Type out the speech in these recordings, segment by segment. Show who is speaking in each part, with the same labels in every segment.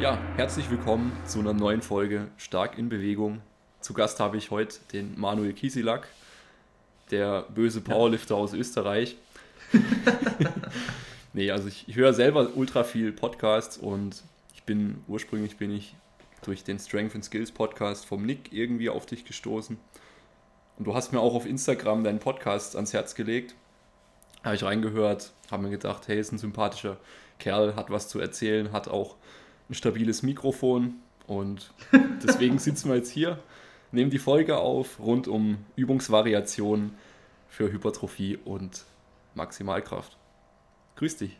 Speaker 1: Ja, herzlich willkommen zu einer neuen Folge Stark in Bewegung. Zu Gast habe ich heute den Manuel Kiesilak, der böse Powerlifter ja. aus Österreich. nee, also ich, ich höre selber ultra viel Podcasts und ich bin ursprünglich bin ich durch den Strength and Skills Podcast vom Nick irgendwie auf dich gestoßen. Und du hast mir auch auf Instagram deinen Podcast ans Herz gelegt. Habe ich reingehört, habe mir gedacht, hey, ist ein sympathischer Kerl, hat was zu erzählen, hat auch ein stabiles Mikrofon und deswegen sitzen wir jetzt hier, nehmen die Folge auf rund um Übungsvariationen für Hypertrophie und Maximalkraft. Grüß dich.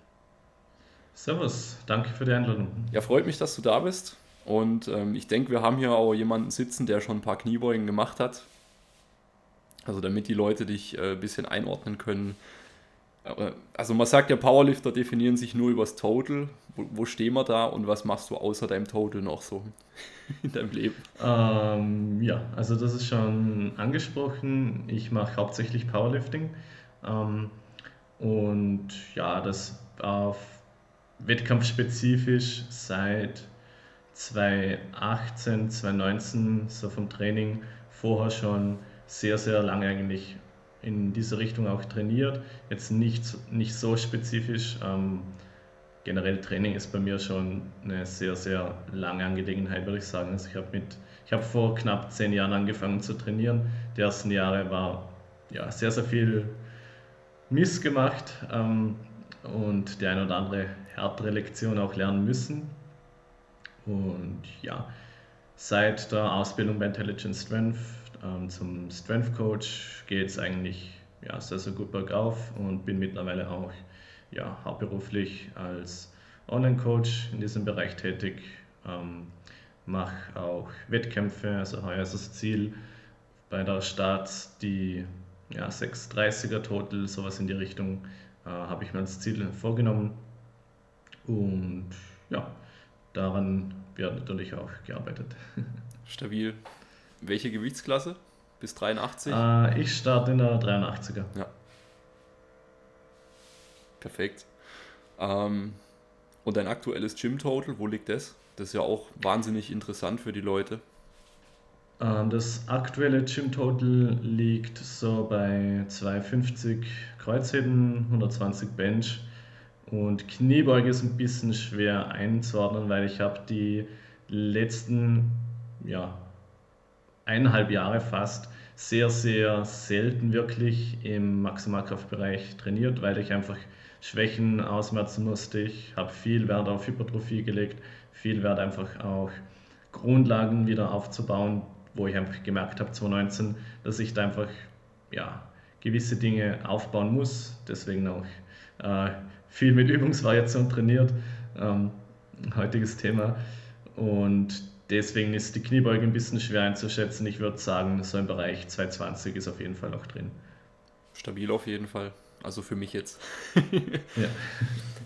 Speaker 2: Servus, danke für die Einladung.
Speaker 1: Ja, freut mich, dass du da bist. Und ähm, ich denke, wir haben hier auch jemanden sitzen, der schon ein paar Kniebeugen gemacht hat. Also damit die Leute dich äh, ein bisschen einordnen können. Also man sagt ja, Powerlifter definieren sich nur übers Total. Wo, wo stehen wir da und was machst du außer deinem Total noch so in deinem Leben?
Speaker 2: Ähm, ja, also das ist schon angesprochen. Ich mache hauptsächlich Powerlifting. Ähm, und ja, das auf wettkampfspezifisch seit 2018, 2019 so vom Training vorher schon sehr, sehr lange eigentlich in diese Richtung auch trainiert. Jetzt nicht, nicht so spezifisch. Ähm, generell Training ist bei mir schon eine sehr, sehr lange Angelegenheit, würde ich sagen. Also ich habe mit vor knapp zehn Jahren angefangen zu trainieren. Die ersten Jahre war ja, sehr, sehr viel Miss gemacht ähm, und die eine oder andere härtere Lektion auch lernen müssen. Und ja, seit der Ausbildung bei Intelligent Strength ähm, zum Strength Coach geht es eigentlich ja, sehr, sehr gut bergauf und bin mittlerweile auch ja, hauptberuflich als Online-Coach in diesem Bereich tätig. Ähm, mache auch Wettkämpfe, also heuer ist das Ziel bei der Start die ja, 630er Total, sowas in die Richtung äh, habe ich mir als Ziel vorgenommen. Und ja, daran wird natürlich auch gearbeitet.
Speaker 1: Stabil. Welche Gewichtsklasse? Bis 83?
Speaker 2: Äh, ich starte in der 83er.
Speaker 1: Ja. Perfekt. Ähm, und dein aktuelles Gym Total, wo liegt das? Das ist ja auch wahnsinnig interessant für die Leute.
Speaker 2: Ähm, das aktuelle Gym Total liegt so bei 250 Kreuzheben, 120 Bench und Kniebeuge ist ein bisschen schwer einzuordnen, weil ich habe die letzten ja, eineinhalb Jahre fast sehr, sehr selten wirklich im Maximalkraftbereich trainiert, weil ich einfach Schwächen ausmerzen musste. Ich habe viel Wert auf Hypertrophie gelegt, viel Wert einfach auch Grundlagen wieder aufzubauen, wo ich einfach gemerkt habe 2019, dass ich da einfach ja, gewisse Dinge aufbauen muss. Deswegen auch äh, viel mit Übungsvariation trainiert. Ähm, heutiges Thema. Und deswegen ist die Kniebeuge ein bisschen schwer einzuschätzen. Ich würde sagen, so im Bereich 220 ist auf jeden Fall auch drin.
Speaker 1: Stabil auf jeden Fall. Also für mich jetzt. ja.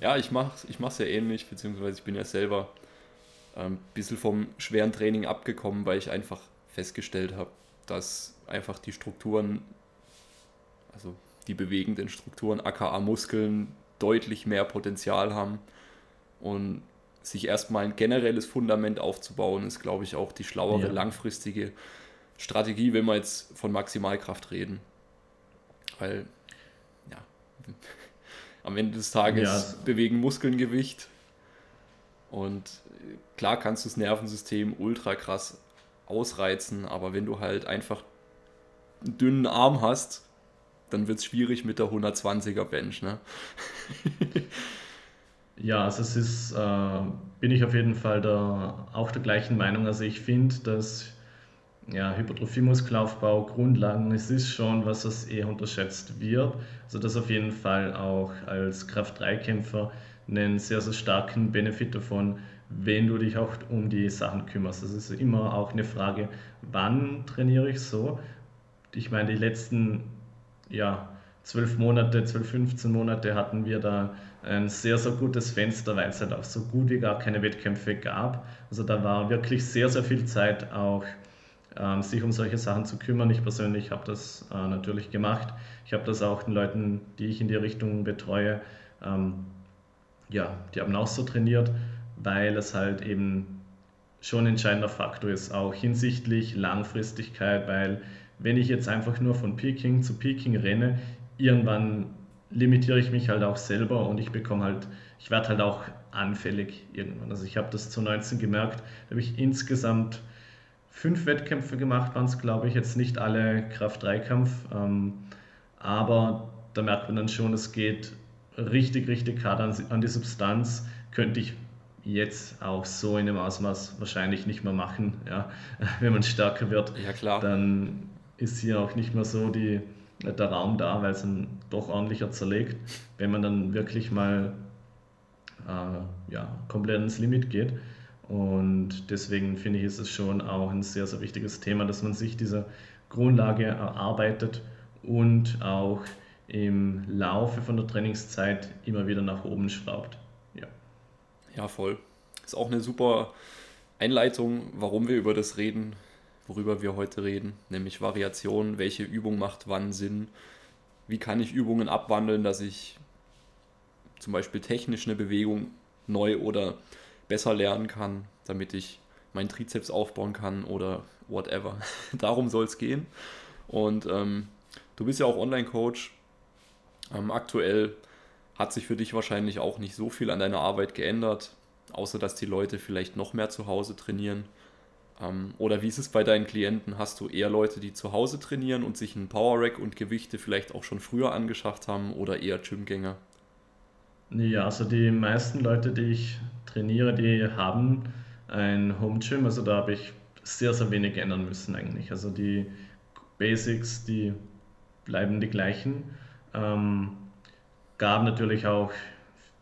Speaker 1: ja, ich mache es ich mach's ja ähnlich, beziehungsweise ich bin ja selber ein ähm, bisschen vom schweren Training abgekommen, weil ich einfach festgestellt habe, dass einfach die Strukturen, also die bewegenden Strukturen, aka Muskeln, deutlich mehr Potenzial haben. Und sich erstmal ein generelles Fundament aufzubauen, ist, glaube ich, auch die schlauere, ja. langfristige Strategie, wenn wir jetzt von Maximalkraft reden. Weil, ja, am Ende des Tages ja. bewegen Muskeln Gewicht. Und klar kannst du das Nervensystem ultra krass ausreizen, aber wenn du halt einfach einen dünnen Arm hast, dann wird es schwierig mit der 120er Bench. Ne?
Speaker 2: Ja, also es ist, äh, bin ich auf jeden Fall da auch der gleichen Meinung. Also ich finde, dass ja, Hypertrophie-Muskelaufbau, Grundlagen, es ist schon, was das eher unterschätzt wird. Also das auf jeden Fall auch als Kraft-3-Kämpfer einen sehr, sehr starken Benefit davon, wenn du dich auch um die Sachen kümmerst. Das ist immer auch eine Frage, wann trainiere ich so? Ich meine, die letzten ja, zwölf Monate, zwölf, 15 Monate hatten wir da ein sehr, sehr gutes Fenster, weil es halt auch so gut wie gar keine Wettkämpfe gab. Also da war wirklich sehr, sehr viel Zeit auch ähm, sich um solche Sachen zu kümmern. Ich persönlich habe das äh, natürlich gemacht. Ich habe das auch den Leuten, die ich in die Richtung betreue, ähm, ja, die haben auch so trainiert, weil es halt eben schon ein entscheidender Faktor ist, auch hinsichtlich Langfristigkeit, weil wenn ich jetzt einfach nur von Peking zu Peking renne, irgendwann limitiere ich mich halt auch selber und ich bekomme halt, ich werde halt auch anfällig irgendwann. Also ich habe das zu 19 gemerkt, da habe ich insgesamt fünf Wettkämpfe gemacht, waren es glaube ich jetzt nicht alle Kraft-3-Kampf, ähm, aber da merkt man dann schon, es geht richtig, richtig hart an, an die Substanz, könnte ich jetzt auch so in dem Ausmaß wahrscheinlich nicht mehr machen. Ja. Wenn man stärker wird,
Speaker 1: ja, klar.
Speaker 2: dann ist hier auch nicht mehr so die, der Raum da, weil es dann doch ordentlicher zerlegt. Wenn man dann wirklich mal äh, ja, komplett ins Limit geht. Und deswegen finde ich, ist es schon auch ein sehr, sehr wichtiges Thema, dass man sich diese Grundlage erarbeitet und auch im Laufe von der Trainingszeit immer wieder nach oben schraubt. Ja,
Speaker 1: ja voll. Ist auch eine super Einleitung, warum wir über das reden, worüber wir heute reden, nämlich Variation, welche Übung macht wann Sinn, wie kann ich Übungen abwandeln, dass ich zum Beispiel technisch eine Bewegung neu oder besser lernen kann, damit ich meinen Trizeps aufbauen kann oder whatever. Darum soll es gehen. Und ähm, du bist ja auch Online-Coach. Ähm, aktuell hat sich für dich wahrscheinlich auch nicht so viel an deiner Arbeit geändert, außer dass die Leute vielleicht noch mehr zu Hause trainieren. Ähm, oder wie ist es bei deinen Klienten? Hast du eher Leute, die zu Hause trainieren und sich einen Power Rack und Gewichte vielleicht auch schon früher angeschafft haben oder eher Gymgänger?
Speaker 2: Ja, also die meisten Leute, die ich trainiere, die haben ein Home Gym. Also da habe ich sehr, sehr wenig ändern müssen eigentlich. Also die Basics, die bleiben die gleichen. Ähm, gab natürlich auch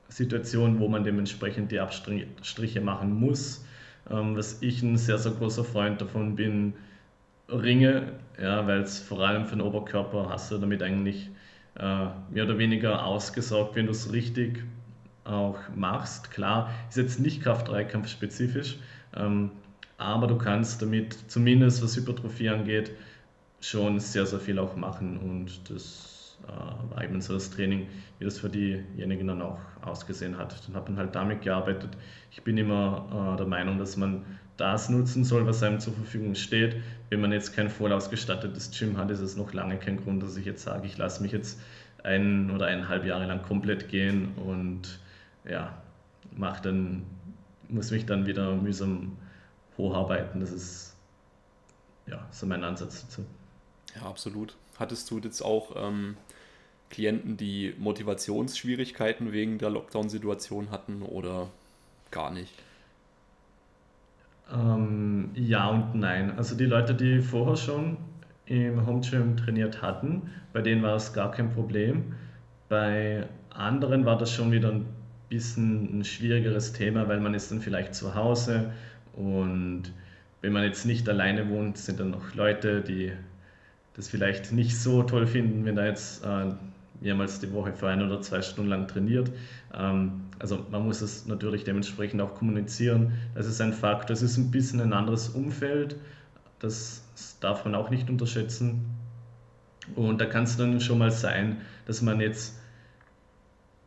Speaker 2: Situationen, wo man dementsprechend die Abstriche machen muss. Ähm, was ich ein sehr, sehr großer Freund davon bin, Ringe, ja, weil es vor allem für den Oberkörper hast du damit eigentlich äh, mehr oder weniger ausgesorgt, wenn du es richtig auch machst. Klar, ist jetzt nicht Kraft-3-Kampf spezifisch, ähm, aber du kannst damit zumindest was Hypertrophie angeht, schon sehr, sehr viel auch machen und das äh, war eben so das Training, wie das für diejenigen dann auch ausgesehen hat. Dann hat man halt damit gearbeitet. Ich bin immer äh, der Meinung, dass man das nutzen soll, was einem zur Verfügung steht. Wenn man jetzt kein voll ausgestattetes Gym hat, ist es noch lange kein Grund, dass ich jetzt sage, ich lasse mich jetzt ein oder eineinhalb Jahre lang komplett gehen und ja, mach dann, muss mich dann wieder mühsam hocharbeiten. Das ist ja so mein Ansatz dazu.
Speaker 1: Ja, absolut. Hattest du jetzt auch ähm, Klienten, die Motivationsschwierigkeiten wegen der Lockdown-Situation hatten oder gar nicht?
Speaker 2: Ähm, ja und nein. Also die Leute, die vorher schon im Home Gym trainiert hatten, bei denen war es gar kein Problem. Bei anderen war das schon wieder ein bisschen ein schwierigeres Thema, weil man ist dann vielleicht zu Hause und wenn man jetzt nicht alleine wohnt, sind dann noch Leute, die das vielleicht nicht so toll finden, wenn da jetzt äh, mehrmals die Woche für ein oder zwei Stunden lang trainiert. Ähm, also man muss es natürlich dementsprechend auch kommunizieren. Das ist ein Faktor. Es ist ein bisschen ein anderes Umfeld. Das darf man auch nicht unterschätzen. Und da kann es dann schon mal sein, dass man jetzt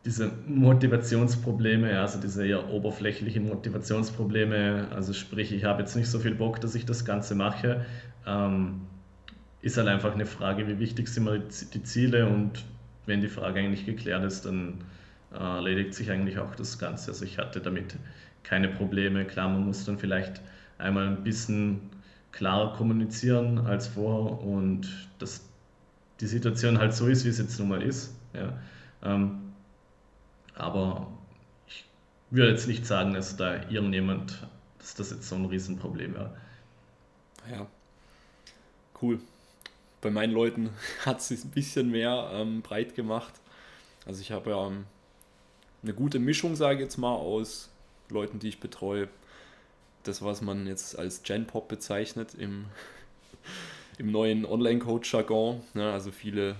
Speaker 2: diese Motivationsprobleme, also diese eher oberflächlichen Motivationsprobleme, also sprich, ich habe jetzt nicht so viel Bock, dass ich das Ganze mache, ähm, ist halt einfach eine Frage, wie wichtig sind mir die Ziele und wenn die Frage eigentlich geklärt ist, dann äh, erledigt sich eigentlich auch das Ganze. Also ich hatte damit keine Probleme. Klar, man muss dann vielleicht einmal ein bisschen klarer kommunizieren als vorher und dass die Situation halt so ist, wie es jetzt nun mal ist. Ja. Ähm, aber ich würde jetzt nicht sagen, dass da irgendjemand, dass das jetzt so ein Riesenproblem wäre.
Speaker 1: Ja, cool bei meinen Leuten hat es sich ein bisschen mehr ähm, breit gemacht. Also ich habe ja ähm, eine gute Mischung, sage ich jetzt mal, aus Leuten, die ich betreue. Das, was man jetzt als Gen-Pop bezeichnet im, im neuen Online-Coach-Jargon. Ne? Also viele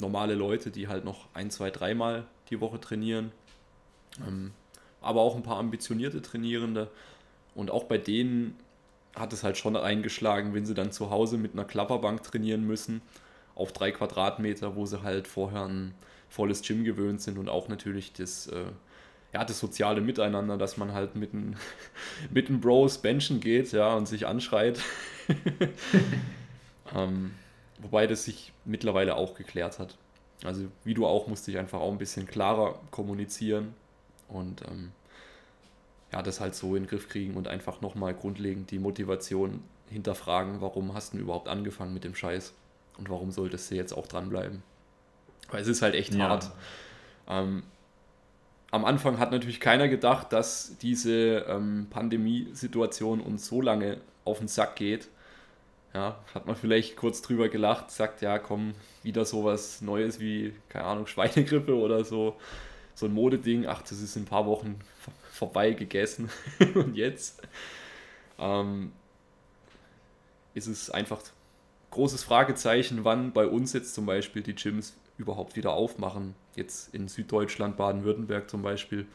Speaker 1: normale Leute, die halt noch ein, zwei, dreimal die Woche trainieren. Ähm, aber auch ein paar ambitionierte Trainierende. Und auch bei denen hat es halt schon eingeschlagen, wenn sie dann zu Hause mit einer Klapperbank trainieren müssen, auf drei Quadratmeter, wo sie halt vorher ein volles Gym gewöhnt sind und auch natürlich das äh, ja, das soziale Miteinander, dass man halt mit den, mit Bros benchen geht, ja, und sich anschreit. ähm, wobei das sich mittlerweile auch geklärt hat. Also wie du auch, musste ich einfach auch ein bisschen klarer kommunizieren und ähm, ja, das halt so in den Griff kriegen und einfach nochmal grundlegend die Motivation hinterfragen, warum hast du überhaupt angefangen mit dem Scheiß und warum solltest du jetzt auch dranbleiben. Weil es ist halt echt ja. hart. Ähm, am Anfang hat natürlich keiner gedacht, dass diese ähm, Pandemiesituation uns so lange auf den Sack geht. Ja, hat man vielleicht kurz drüber gelacht, sagt, ja, komm, wieder sowas Neues wie, keine Ahnung, Schweinegrippe oder so, so ein Modeding. Ach, das ist in ein paar Wochen vorbei gegessen. Und jetzt ähm, ist es einfach großes Fragezeichen, wann bei uns jetzt zum Beispiel die Gyms überhaupt wieder aufmachen. Jetzt in Süddeutschland, Baden-Württemberg zum Beispiel.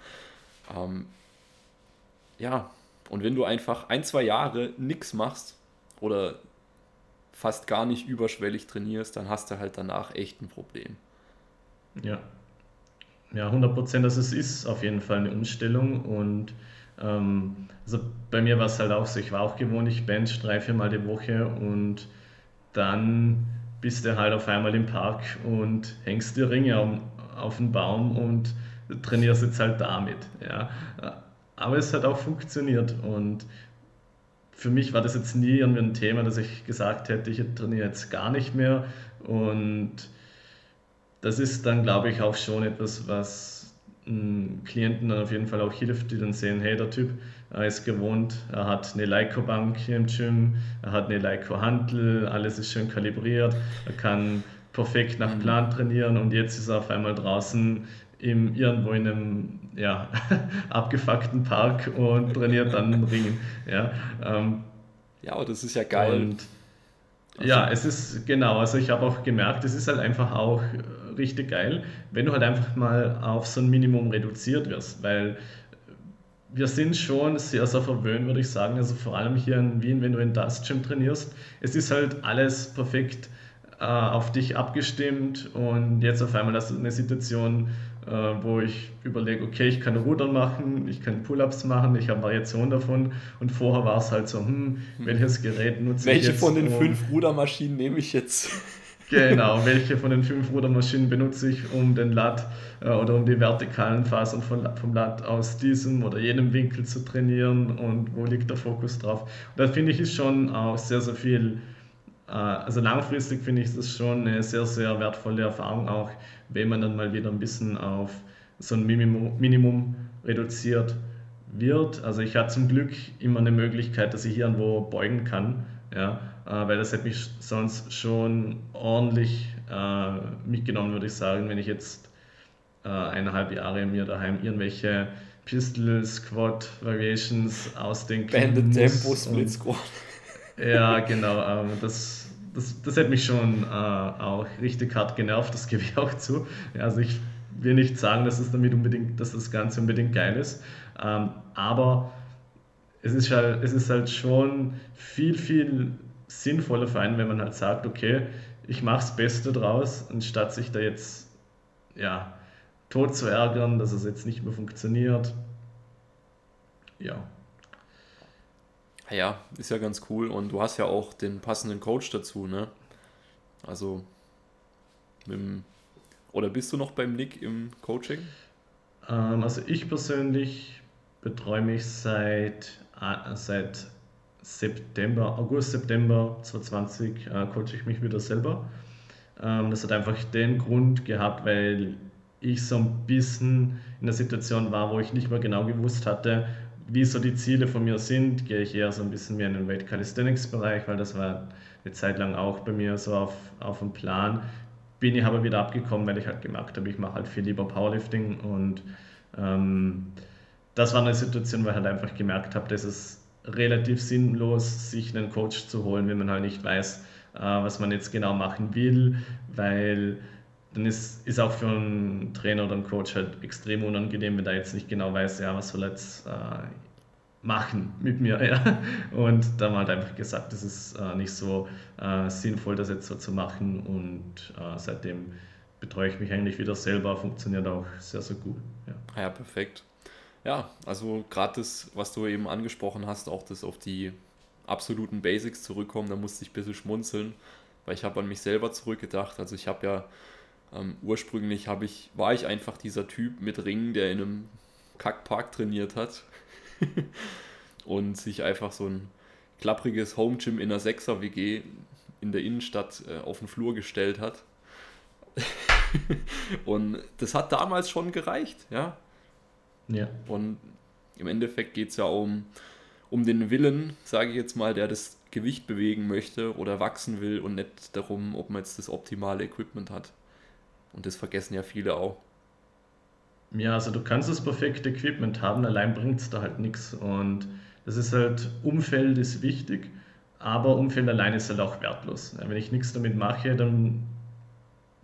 Speaker 1: Ähm, ja, und wenn du einfach ein, zwei Jahre nichts machst oder fast gar nicht überschwellig trainierst, dann hast du halt danach echt ein Problem.
Speaker 2: Ja. Ja, 100 Prozent. Also es ist auf jeden Fall eine Umstellung und ähm, also bei mir war es halt auch so, ich war auch gewohnt, ich bench drei, vier Mal die Woche und dann bist du halt auf einmal im Park und hängst die Ringe auf den Baum und trainierst jetzt halt damit. Ja. Aber es hat auch funktioniert und für mich war das jetzt nie irgendwie ein Thema, dass ich gesagt hätte, ich trainiere jetzt gar nicht mehr und das ist dann, glaube ich, auch schon etwas, was Klienten dann auf jeden Fall auch hilft, die dann sehen, hey, der Typ, er ist gewohnt, er hat eine Leico-Bank hier im Gym, er hat eine Leico-Hantel, alles ist schön kalibriert, er kann perfekt nach mhm. Plan trainieren und jetzt ist er auf einmal draußen im, irgendwo in einem ja, abgefuckten Park und trainiert dann Ringen. Ja, ähm,
Speaker 1: ja, aber das ist ja geil. Und,
Speaker 2: also. Ja, es ist genau, also ich habe auch gemerkt, es ist halt einfach auch richtig geil, wenn du halt einfach mal auf so ein Minimum reduziert wirst, weil wir sind schon sehr, sehr verwöhnt, würde ich sagen. Also vor allem hier in Wien, wenn du in das Gym trainierst. Es ist halt alles perfekt äh, auf dich abgestimmt und jetzt auf einmal hast du eine Situation, äh, wo ich überlege, okay, ich kann Rudern machen, ich kann Pull-Ups machen, ich habe Variationen davon und vorher war es halt so, hm, hm. welches Gerät nutze
Speaker 1: Welche
Speaker 2: ich
Speaker 1: jetzt? Welche von den um, fünf Rudermaschinen nehme ich jetzt?
Speaker 2: Genau, welche von den fünf Rudermaschinen benutze ich, um den Lat äh, oder um die vertikalen Fasern von, vom Lat aus diesem oder jenem Winkel zu trainieren und wo liegt der Fokus drauf. Und da finde ich ist schon auch sehr, sehr viel, äh, also langfristig finde ich das schon eine sehr, sehr wertvolle Erfahrung, auch wenn man dann mal wieder ein bisschen auf so ein Minimum, Minimum reduziert wird. Also ich hatte zum Glück immer eine Möglichkeit, dass ich hier irgendwo beugen kann. Ja, weil das hätte mich sonst schon ordentlich äh, mitgenommen, würde ich sagen, wenn ich jetzt äh, eineinhalb Jahre mir daheim irgendwelche Pistol Squad Variations ausdenken
Speaker 1: Banded Tempo Split Squad.
Speaker 2: Ja, genau. Ähm, das, das, das hätte mich schon äh, auch richtig hart genervt, das gebe ich auch zu. Also ich will nicht sagen, dass, es damit unbedingt, dass das Ganze unbedingt geil ist, ähm, aber es ist, halt, es ist halt schon viel, viel sinnvoller für einen, wenn man halt sagt, okay, ich mache das Beste draus, anstatt sich da jetzt ja, tot zu ärgern, dass es jetzt nicht mehr funktioniert. Ja.
Speaker 1: Ja, ist ja ganz cool und du hast ja auch den passenden Coach dazu, ne? Also, dem, oder bist du noch beim Nick im Coaching?
Speaker 2: Ähm, also ich persönlich betreue mich seit, seit September, August, September 2020 äh, coache ich mich wieder selber. Ähm, das hat einfach den Grund gehabt, weil ich so ein bisschen in der Situation war, wo ich nicht mehr genau gewusst hatte, wie so die Ziele von mir sind. Gehe ich eher so ein bisschen mehr in den Weight Calisthenics Bereich, weil das war eine Zeit lang auch bei mir so auf, auf dem Plan. Bin ich aber wieder abgekommen, weil ich halt gemerkt habe, ich mache halt viel lieber Powerlifting und ähm, das war eine Situation, wo ich halt einfach gemerkt habe, dass es relativ sinnlos, sich einen Coach zu holen, wenn man halt nicht weiß, äh, was man jetzt genau machen will, weil dann ist, ist auch für einen Trainer oder einen Coach halt extrem unangenehm, wenn der jetzt nicht genau weiß, ja, was soll er jetzt äh, machen mit mir. Ja? Und da haben halt einfach gesagt, das ist äh, nicht so äh, sinnvoll, das jetzt so zu machen und äh, seitdem betreue ich mich eigentlich wieder selber, funktioniert auch sehr, sehr gut.
Speaker 1: Ja, ja perfekt. Ja, also gerade das, was du eben angesprochen hast, auch das auf die absoluten Basics zurückkommen, da musste ich ein bisschen schmunzeln, weil ich habe an mich selber zurückgedacht. Also ich habe ja ähm, ursprünglich habe ich, war ich einfach dieser Typ mit Ringen, der in einem Kackpark trainiert hat und sich einfach so ein klappriges Home Gym in einer 6er WG in der Innenstadt äh, auf den Flur gestellt hat. und das hat damals schon gereicht, ja. Ja. Und im Endeffekt geht es ja um, um den Willen, sage ich jetzt mal, der das Gewicht bewegen möchte oder wachsen will und nicht darum, ob man jetzt das optimale Equipment hat. Und das vergessen ja viele auch.
Speaker 2: Ja, also du kannst das perfekte Equipment haben, allein bringt es da halt nichts. Und das ist halt, Umfeld ist wichtig, aber Umfeld allein ist halt auch wertlos. Wenn ich nichts damit mache, dann,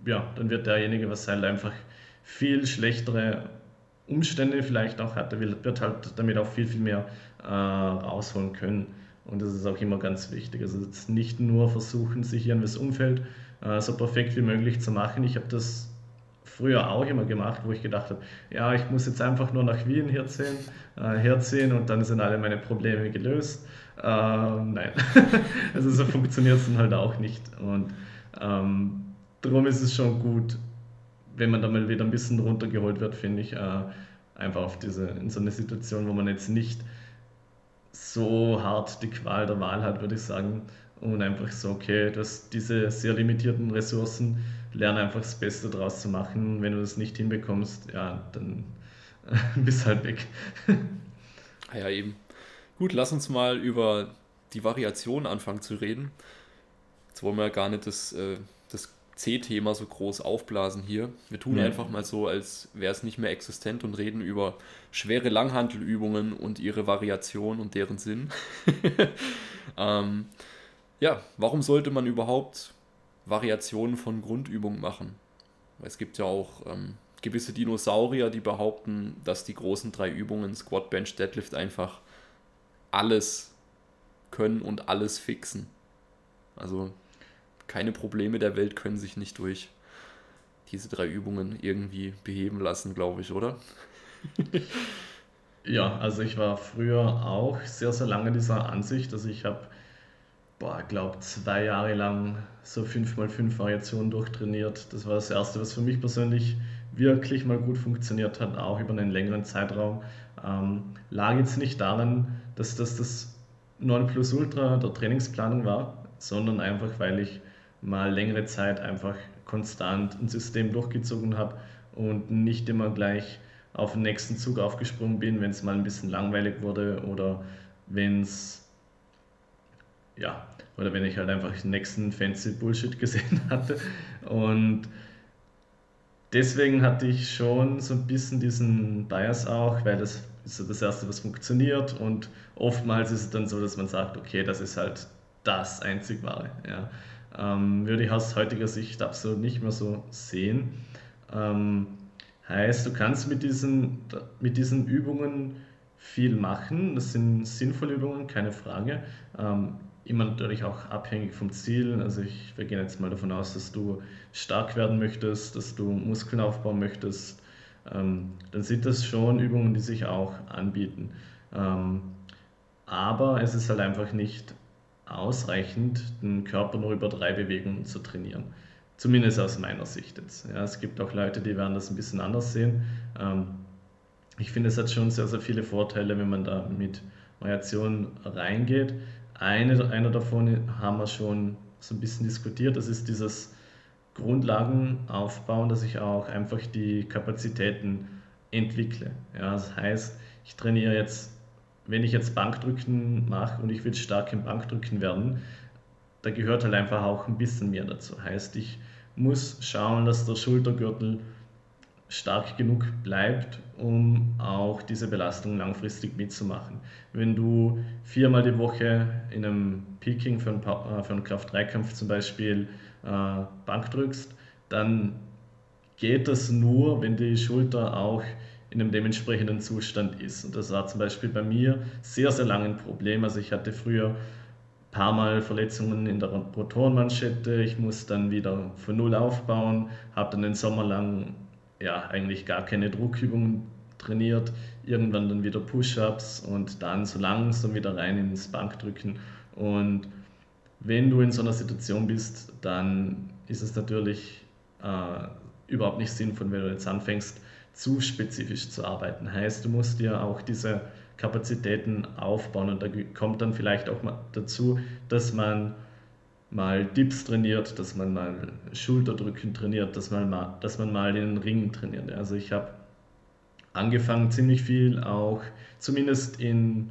Speaker 2: ja, dann wird derjenige, was halt einfach viel schlechtere Umstände vielleicht auch hat, der wird halt damit auch viel, viel mehr äh, rausholen können. Und das ist auch immer ganz wichtig. Also jetzt nicht nur versuchen, sich hier in das Umfeld äh, so perfekt wie möglich zu machen. Ich habe das früher auch immer gemacht, wo ich gedacht habe, ja, ich muss jetzt einfach nur nach Wien herziehen, äh, herziehen und dann sind alle meine Probleme gelöst. Äh, nein, also so funktioniert es dann halt auch nicht. Und ähm, darum ist es schon gut, wenn man da mal wieder ein bisschen runtergeholt wird, finde ich, äh, einfach auf diese, in so eine Situation, wo man jetzt nicht so hart die Qual der Wahl hat, würde ich sagen, und einfach so, okay, du hast diese sehr limitierten Ressourcen, lerne einfach das Beste draus zu machen. Wenn du das nicht hinbekommst, ja, dann bist halt weg.
Speaker 1: Ah ja, eben. Gut, lass uns mal über die Variation anfangen zu reden. Jetzt wollen wir ja gar nicht das, äh, das C-Thema so groß aufblasen hier. Wir tun ja. einfach mal so, als wäre es nicht mehr existent und reden über schwere Langhantelübungen und ihre Variation und deren Sinn. ähm, ja, warum sollte man überhaupt Variationen von Grundübungen machen? Es gibt ja auch ähm, gewisse Dinosaurier, die behaupten, dass die großen drei Übungen, Squat, Bench, Deadlift, einfach alles können und alles fixen. Also keine Probleme der Welt können sich nicht durch diese drei Übungen irgendwie beheben lassen, glaube ich, oder?
Speaker 2: ja, also ich war früher auch sehr, sehr lange dieser Ansicht. Also ich habe boah, glaube zwei Jahre lang so 5x5 Variationen durchtrainiert. Das war das Erste, was für mich persönlich wirklich mal gut funktioniert hat, auch über einen längeren Zeitraum. Ähm, lag jetzt nicht daran, dass das das Nonplusultra der Trainingsplanung war, sondern einfach, weil ich mal längere Zeit einfach konstant ein System durchgezogen habe und nicht immer gleich auf den nächsten Zug aufgesprungen bin, wenn es mal ein bisschen langweilig wurde oder wenn es ja, oder wenn ich halt einfach den nächsten fancy Bullshit gesehen hatte. Und deswegen hatte ich schon so ein bisschen diesen Bias auch, weil das ist so das Erste, was funktioniert. Und oftmals ist es dann so, dass man sagt, okay, das ist halt das einzig wahre. Ja. Ähm, würde ich aus heutiger Sicht absolut nicht mehr so sehen. Ähm, heißt, du kannst mit diesen, mit diesen Übungen viel machen. Das sind sinnvolle Übungen, keine Frage. Ähm, immer natürlich auch abhängig vom Ziel. Also ich, wir gehen jetzt mal davon aus, dass du stark werden möchtest, dass du Muskeln aufbauen möchtest. Ähm, dann sind das schon Übungen, die sich auch anbieten. Ähm, aber es ist halt einfach nicht ausreichend, den Körper nur über drei Bewegungen zu trainieren. Zumindest aus meiner Sicht jetzt. Ja, es gibt auch Leute, die werden das ein bisschen anders sehen. Ähm, ich finde, es hat schon sehr, sehr viele Vorteile, wenn man da mit Variationen reingeht. Eine, einer davon haben wir schon so ein bisschen diskutiert, das ist dieses Grundlagen aufbauen, dass ich auch einfach die Kapazitäten entwickle. Ja, das heißt, ich trainiere jetzt, wenn ich jetzt Bankdrücken mache und ich will stark im Bankdrücken werden, da gehört halt einfach auch ein bisschen mehr dazu. Heißt, ich muss schauen, dass der Schultergürtel stark genug bleibt, um auch diese Belastung langfristig mitzumachen. Wenn du viermal die Woche in einem Peaking für einen, äh, für einen Kraft-3-Kampf zum Beispiel äh, Bank drückst, dann geht das nur, wenn die Schulter auch in einem dementsprechenden Zustand ist. Und das war zum Beispiel bei mir sehr, sehr lange ein Problem. Also ich hatte früher ein paar Mal Verletzungen in der Rotorenmanschette. Ich muss dann wieder von Null aufbauen, habe dann den Sommer lang ja, eigentlich gar keine Druckübungen trainiert, irgendwann dann wieder Push-ups und dann so langsam wieder rein ins Bankdrücken. Und wenn du in so einer Situation bist, dann ist es natürlich äh, überhaupt nicht sinnvoll, wenn du jetzt anfängst, zu spezifisch zu arbeiten. Heißt, du musst dir auch diese Kapazitäten aufbauen und da kommt dann vielleicht auch mal dazu, dass man mal Dips trainiert, dass man mal Schulterdrücken trainiert, dass man mal, dass man mal den Ring trainiert. Also ich habe angefangen ziemlich viel auch, zumindest in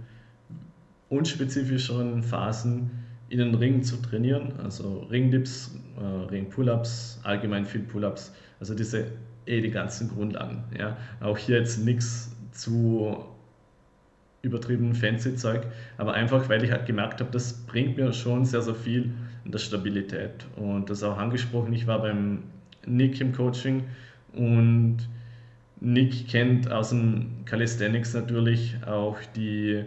Speaker 2: unspezifischeren Phasen, in den Ring zu trainieren. Also Ringdips, äh, Ring-Pull-Ups, allgemein viel Pull-Ups. Also diese eh die ganzen Grundlagen. Ja. Auch hier jetzt nichts zu übertrieben fancy Zeug, aber einfach, weil ich halt gemerkt habe, das bringt mir schon sehr, sehr viel in der Stabilität. Und das auch angesprochen, ich war beim Nick im Coaching und Nick kennt aus dem Calisthenics natürlich auch die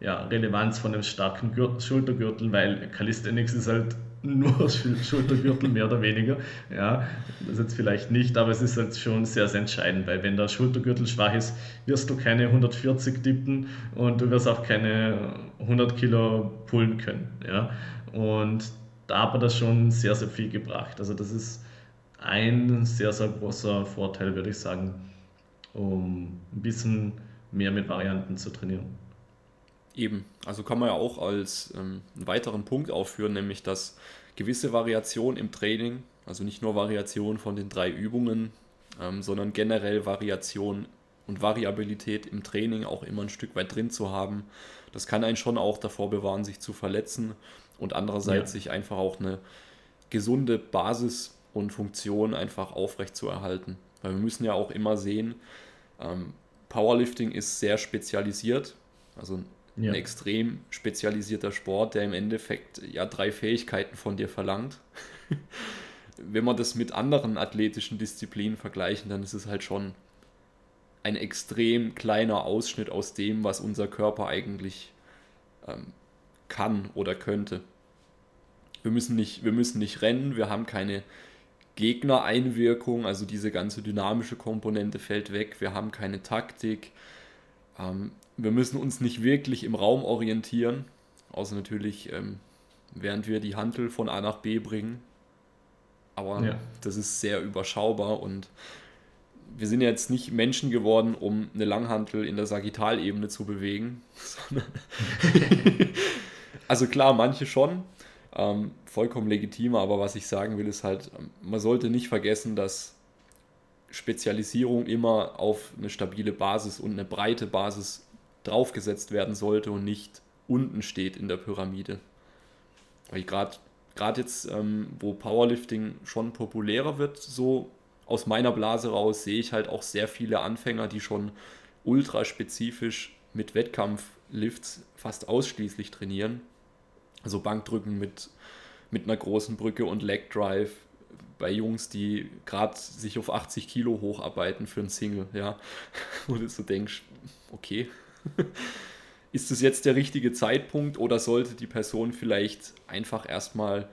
Speaker 2: ja, Relevanz von einem starken Gürtel, Schultergürtel, weil Calisthenics ist halt nur Schultergürtel mehr oder weniger. Ja, das jetzt vielleicht nicht, aber es ist halt schon sehr, sehr entscheidend, weil wenn der Schultergürtel schwach ist, wirst du keine 140 tippen und du wirst auch keine 100 Kilo pullen können. Ja, und da hat das schon sehr, sehr viel gebracht. Also das ist ein sehr, sehr großer Vorteil, würde ich sagen, um ein bisschen mehr mit Varianten zu trainieren.
Speaker 1: Eben, also kann man ja auch als ähm, einen weiteren Punkt aufführen, nämlich dass gewisse Variation im Training, also nicht nur Variation von den drei Übungen, ähm, sondern generell Variation und Variabilität im Training auch immer ein Stück weit drin zu haben, das kann einen schon auch davor bewahren, sich zu verletzen und andererseits ja. sich einfach auch eine gesunde Basis und Funktion einfach aufrecht zu erhalten. Weil wir müssen ja auch immer sehen, ähm, Powerlifting ist sehr spezialisiert, also ja. Ein extrem spezialisierter Sport, der im Endeffekt ja drei Fähigkeiten von dir verlangt. Wenn wir das mit anderen athletischen Disziplinen vergleichen, dann ist es halt schon ein extrem kleiner Ausschnitt aus dem, was unser Körper eigentlich ähm, kann oder könnte. Wir müssen, nicht, wir müssen nicht rennen, wir haben keine Gegnereinwirkung, also diese ganze dynamische Komponente fällt weg, wir haben keine Taktik, ähm, wir müssen uns nicht wirklich im Raum orientieren, außer natürlich, ähm, während wir die Hantel von A nach B bringen. Aber ja. das ist sehr überschaubar und wir sind jetzt nicht Menschen geworden, um eine Langhantel in der Sagittalebene zu bewegen. also klar, manche schon, ähm, vollkommen legitim, aber was ich sagen will, ist halt, man sollte nicht vergessen, dass Spezialisierung immer auf eine stabile Basis und eine breite Basis draufgesetzt werden sollte und nicht unten steht in der Pyramide. Weil gerade jetzt, ähm, wo Powerlifting schon populärer wird, so aus meiner Blase raus, sehe ich halt auch sehr viele Anfänger, die schon ultra spezifisch mit Wettkampflifts fast ausschließlich trainieren. Also Bankdrücken mit, mit einer großen Brücke und Leg Drive bei Jungs, die gerade sich auf 80 Kilo hocharbeiten für ein Single, ja. Wo du so denkst, okay, ist es jetzt der richtige Zeitpunkt oder sollte die Person vielleicht einfach erstmal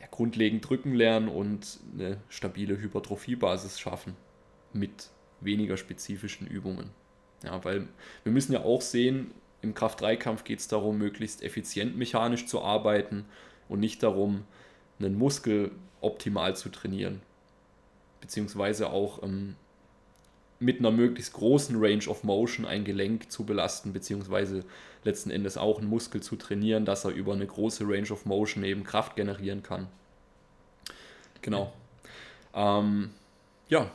Speaker 1: ja, grundlegend drücken lernen und eine stabile Hypertrophiebasis schaffen mit weniger spezifischen Übungen? Ja, weil wir müssen ja auch sehen, im Kraft-3-Kampf geht es darum, möglichst effizient mechanisch zu arbeiten und nicht darum, einen Muskel optimal zu trainieren. Beziehungsweise auch ähm, mit einer möglichst großen Range of Motion ein Gelenk zu belasten, beziehungsweise letzten Endes auch einen Muskel zu trainieren, dass er über eine große Range of Motion eben Kraft generieren kann. Genau. Ähm, ja,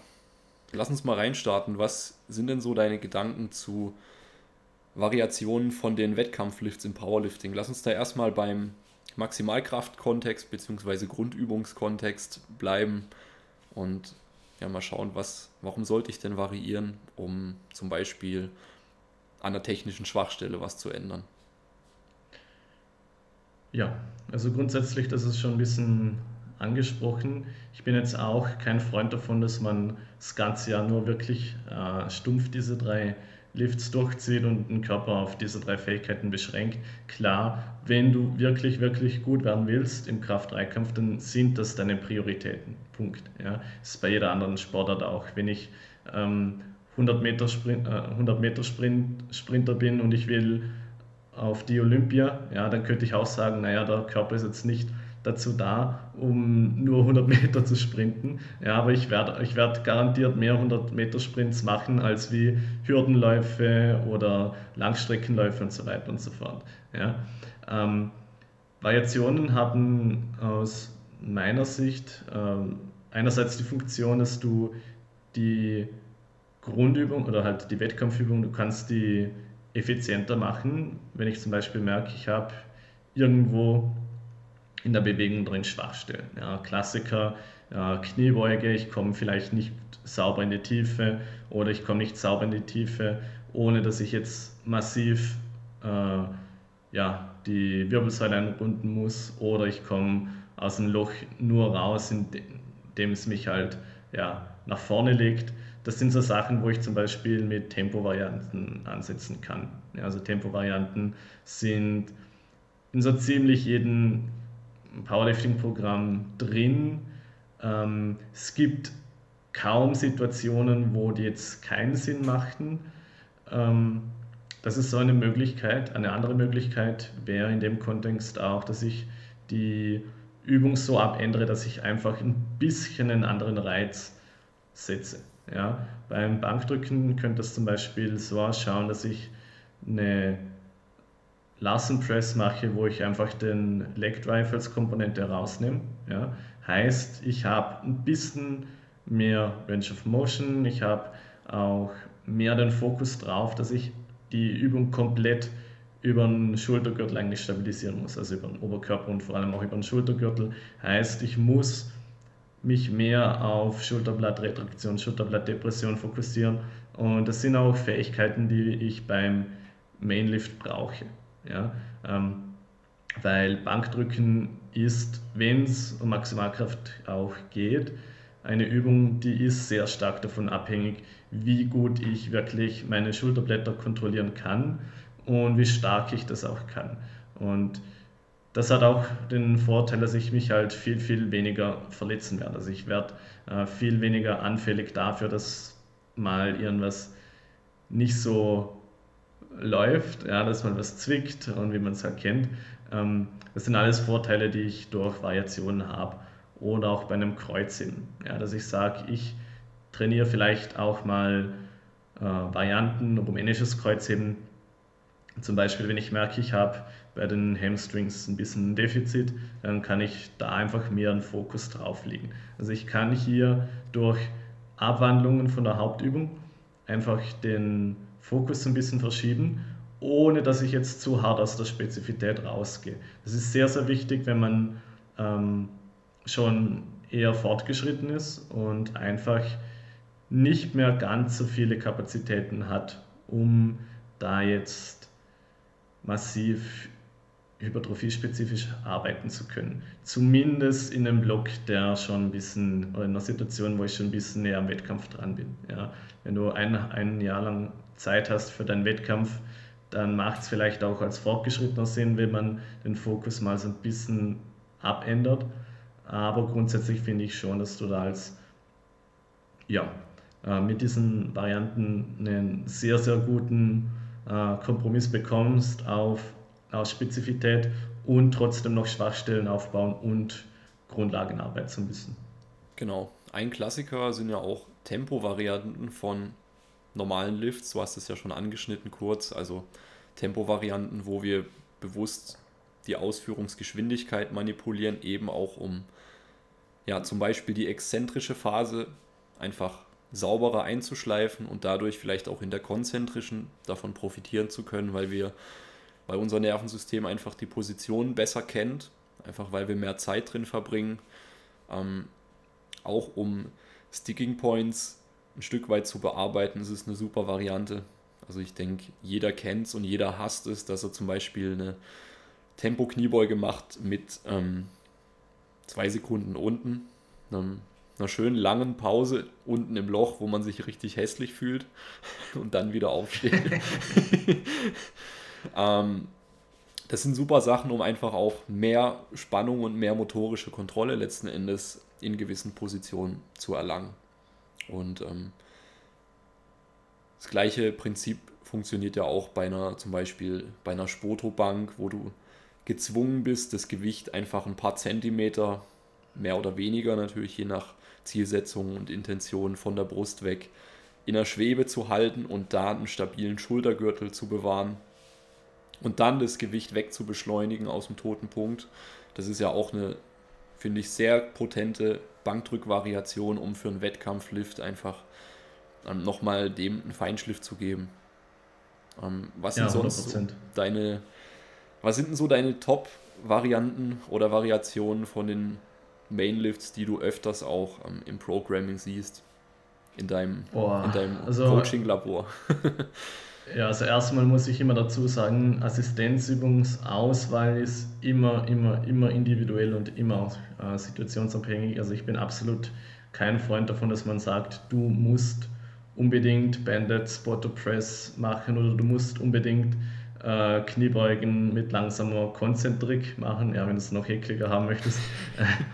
Speaker 1: lass uns mal reinstarten. Was sind denn so deine Gedanken zu Variationen von den Wettkampflifts im Powerlifting? Lass uns da erstmal beim Maximalkraft-Kontext bzw. Grundübungskontext bleiben und ja, mal schauen, was, warum sollte ich denn variieren, um zum Beispiel an der technischen Schwachstelle was zu ändern.
Speaker 2: Ja, also grundsätzlich, das ist schon ein bisschen angesprochen. Ich bin jetzt auch kein Freund davon, dass man das ganze Jahr nur wirklich äh, stumpf diese drei Lifts durchzieht und den Körper auf diese drei Fähigkeiten beschränkt. Klar, wenn du wirklich, wirklich gut werden willst im Kraft-3-Kampf, dann sind das deine Prioritäten. Punkt. Ja. Das ist bei jeder anderen Sportart auch. Wenn ich ähm, 100 Meter, Sprint, äh, 100 Meter Sprint, Sprinter bin und ich will auf die Olympia, ja, dann könnte ich auch sagen, naja, der Körper ist jetzt nicht dazu da, um nur 100 Meter zu sprinten. Ja, aber ich werde ich werd garantiert mehr 100 Meter Sprints machen als wie Hürdenläufe oder Langstreckenläufe und so weiter und so fort. Ja. Ähm, Variationen haben aus meiner Sicht äh, einerseits die Funktion, dass du die Grundübung oder halt die Wettkampfübung, du kannst die effizienter machen. Wenn ich zum Beispiel merke, ich habe irgendwo in der Bewegung drin Schwachstellen. Ja, Klassiker, ja, Kniebeuge, ich komme vielleicht nicht sauber in die Tiefe oder ich komme nicht sauber in die Tiefe, ohne dass ich jetzt massiv äh, ja, die Wirbelsäule einrunden muss oder ich komme aus dem Loch nur raus, indem es mich halt ja, nach vorne legt. Das sind so Sachen, wo ich zum Beispiel mit Tempovarianten ansetzen kann. Ja, also Tempovarianten sind in so ziemlich jedem Powerlifting-Programm drin. Ähm, es gibt kaum Situationen, wo die jetzt keinen Sinn machten. Ähm, das ist so eine Möglichkeit. Eine andere Möglichkeit wäre in dem Kontext auch, dass ich die Übung so abändere, dass ich einfach ein bisschen einen anderen Reiz setze. Ja, beim Bankdrücken könnte es zum Beispiel so ausschauen, dass ich eine Larsen Press mache, wo ich einfach den Leg Drive als Komponente rausnehme. Ja. Heißt, ich habe ein bisschen mehr Range of Motion, ich habe auch mehr den Fokus drauf, dass ich die Übung komplett über den Schultergürtel eigentlich stabilisieren muss, also über den Oberkörper und vor allem auch über den Schultergürtel. Heißt, ich muss mich mehr auf Schulterblattretraktion, Schulterblattdepression fokussieren. Und das sind auch Fähigkeiten, die ich beim Mainlift brauche. Ja? Ähm, weil Bankdrücken ist, wenn es um Maximalkraft auch geht, eine Übung, die ist sehr stark davon abhängig, wie gut ich wirklich meine Schulterblätter kontrollieren kann und wie stark ich das auch kann. Und das hat auch den Vorteil, dass ich mich halt viel, viel weniger verletzen werde. Also ich werde äh, viel weniger anfällig dafür, dass mal irgendwas nicht so läuft, ja, dass man was zwickt und wie man es halt kennt. Ähm, das sind alles Vorteile, die ich durch Variationen habe. Oder auch bei einem Kreuzheben. Ja, dass ich sage, ich trainiere vielleicht auch mal äh, Varianten, rumänisches Kreuzheben. Zum Beispiel, wenn ich merke, ich habe bei den Hamstrings ein bisschen ein Defizit, dann kann ich da einfach mehr einen Fokus drauf legen. Also ich kann hier durch Abwandlungen von der Hauptübung einfach den Fokus ein bisschen verschieben, ohne dass ich jetzt zu hart aus der Spezifität rausgehe. Das ist sehr, sehr wichtig, wenn man ähm, schon eher fortgeschritten ist und einfach nicht mehr ganz so viele Kapazitäten hat, um da jetzt massiv hypertrophiespezifisch arbeiten zu können. Zumindest in einem Block, der schon ein bisschen, oder in einer Situation, wo ich schon ein bisschen näher am Wettkampf dran bin. Ja. Wenn du ein, ein Jahr lang Zeit hast für deinen Wettkampf, dann macht es vielleicht auch als fortgeschrittener Sinn, wenn man den Fokus mal so ein bisschen abändert. Aber grundsätzlich finde ich schon, dass du da als, ja, äh, mit diesen Varianten einen sehr, sehr guten äh, Kompromiss bekommst auf aus Spezifität und trotzdem noch Schwachstellen aufbauen und Grundlagenarbeit so ein bisschen.
Speaker 1: Genau. Ein Klassiker sind ja auch Tempo-Varianten von normalen Lifts. Du hast es ja schon angeschnitten kurz. Also Tempo-Varianten, wo wir bewusst die Ausführungsgeschwindigkeit manipulieren, eben auch um ja zum Beispiel die exzentrische Phase einfach sauberer einzuschleifen und dadurch vielleicht auch in der konzentrischen davon profitieren zu können, weil wir weil unser Nervensystem einfach die Position besser kennt, einfach weil wir mehr Zeit drin verbringen, ähm, auch um Sticking Points ein Stück weit zu bearbeiten, ist es eine super Variante. Also ich denke, jeder kennt es und jeder hasst es, dass er zum Beispiel eine Tempo-Kniebeuge macht mit ähm, zwei Sekunden unten, einem, einer schönen langen Pause unten im Loch, wo man sich richtig hässlich fühlt und dann wieder aufsteht. Ähm, das sind super Sachen, um einfach auch mehr Spannung und mehr motorische Kontrolle letzten Endes in gewissen Positionen zu erlangen. Und ähm, Das gleiche Prinzip funktioniert ja auch bei einer, zum Beispiel bei einer Spotobank, wo du gezwungen bist, das Gewicht einfach ein paar Zentimeter, mehr oder weniger natürlich, je nach Zielsetzung und Intention von der Brust weg, in der Schwebe zu halten und da einen stabilen Schultergürtel zu bewahren und dann das Gewicht wegzubeschleunigen aus dem toten Punkt. Das ist ja auch eine, finde ich, sehr potente Bankdrückvariation, um für einen Wettkampflift einfach ähm, nochmal dem einen Feinschliff zu geben. Ähm, was ja, sind sonst so deine, was sind denn so deine Top-Varianten oder Variationen von den Mainlifts, die du öfters auch ähm, im Programming siehst? In deinem, deinem
Speaker 2: also, Coaching-Labor. Ja, also erstmal muss ich immer dazu sagen, Assistenzübungsauswahl ist immer, immer, immer individuell und immer äh, situationsabhängig. Also ich bin absolut kein Freund davon, dass man sagt, du musst unbedingt Banded Spotter Press machen oder du musst unbedingt äh, Kniebeugen mit langsamer Konzentrik machen, ja, wenn du es noch heckliger haben möchtest,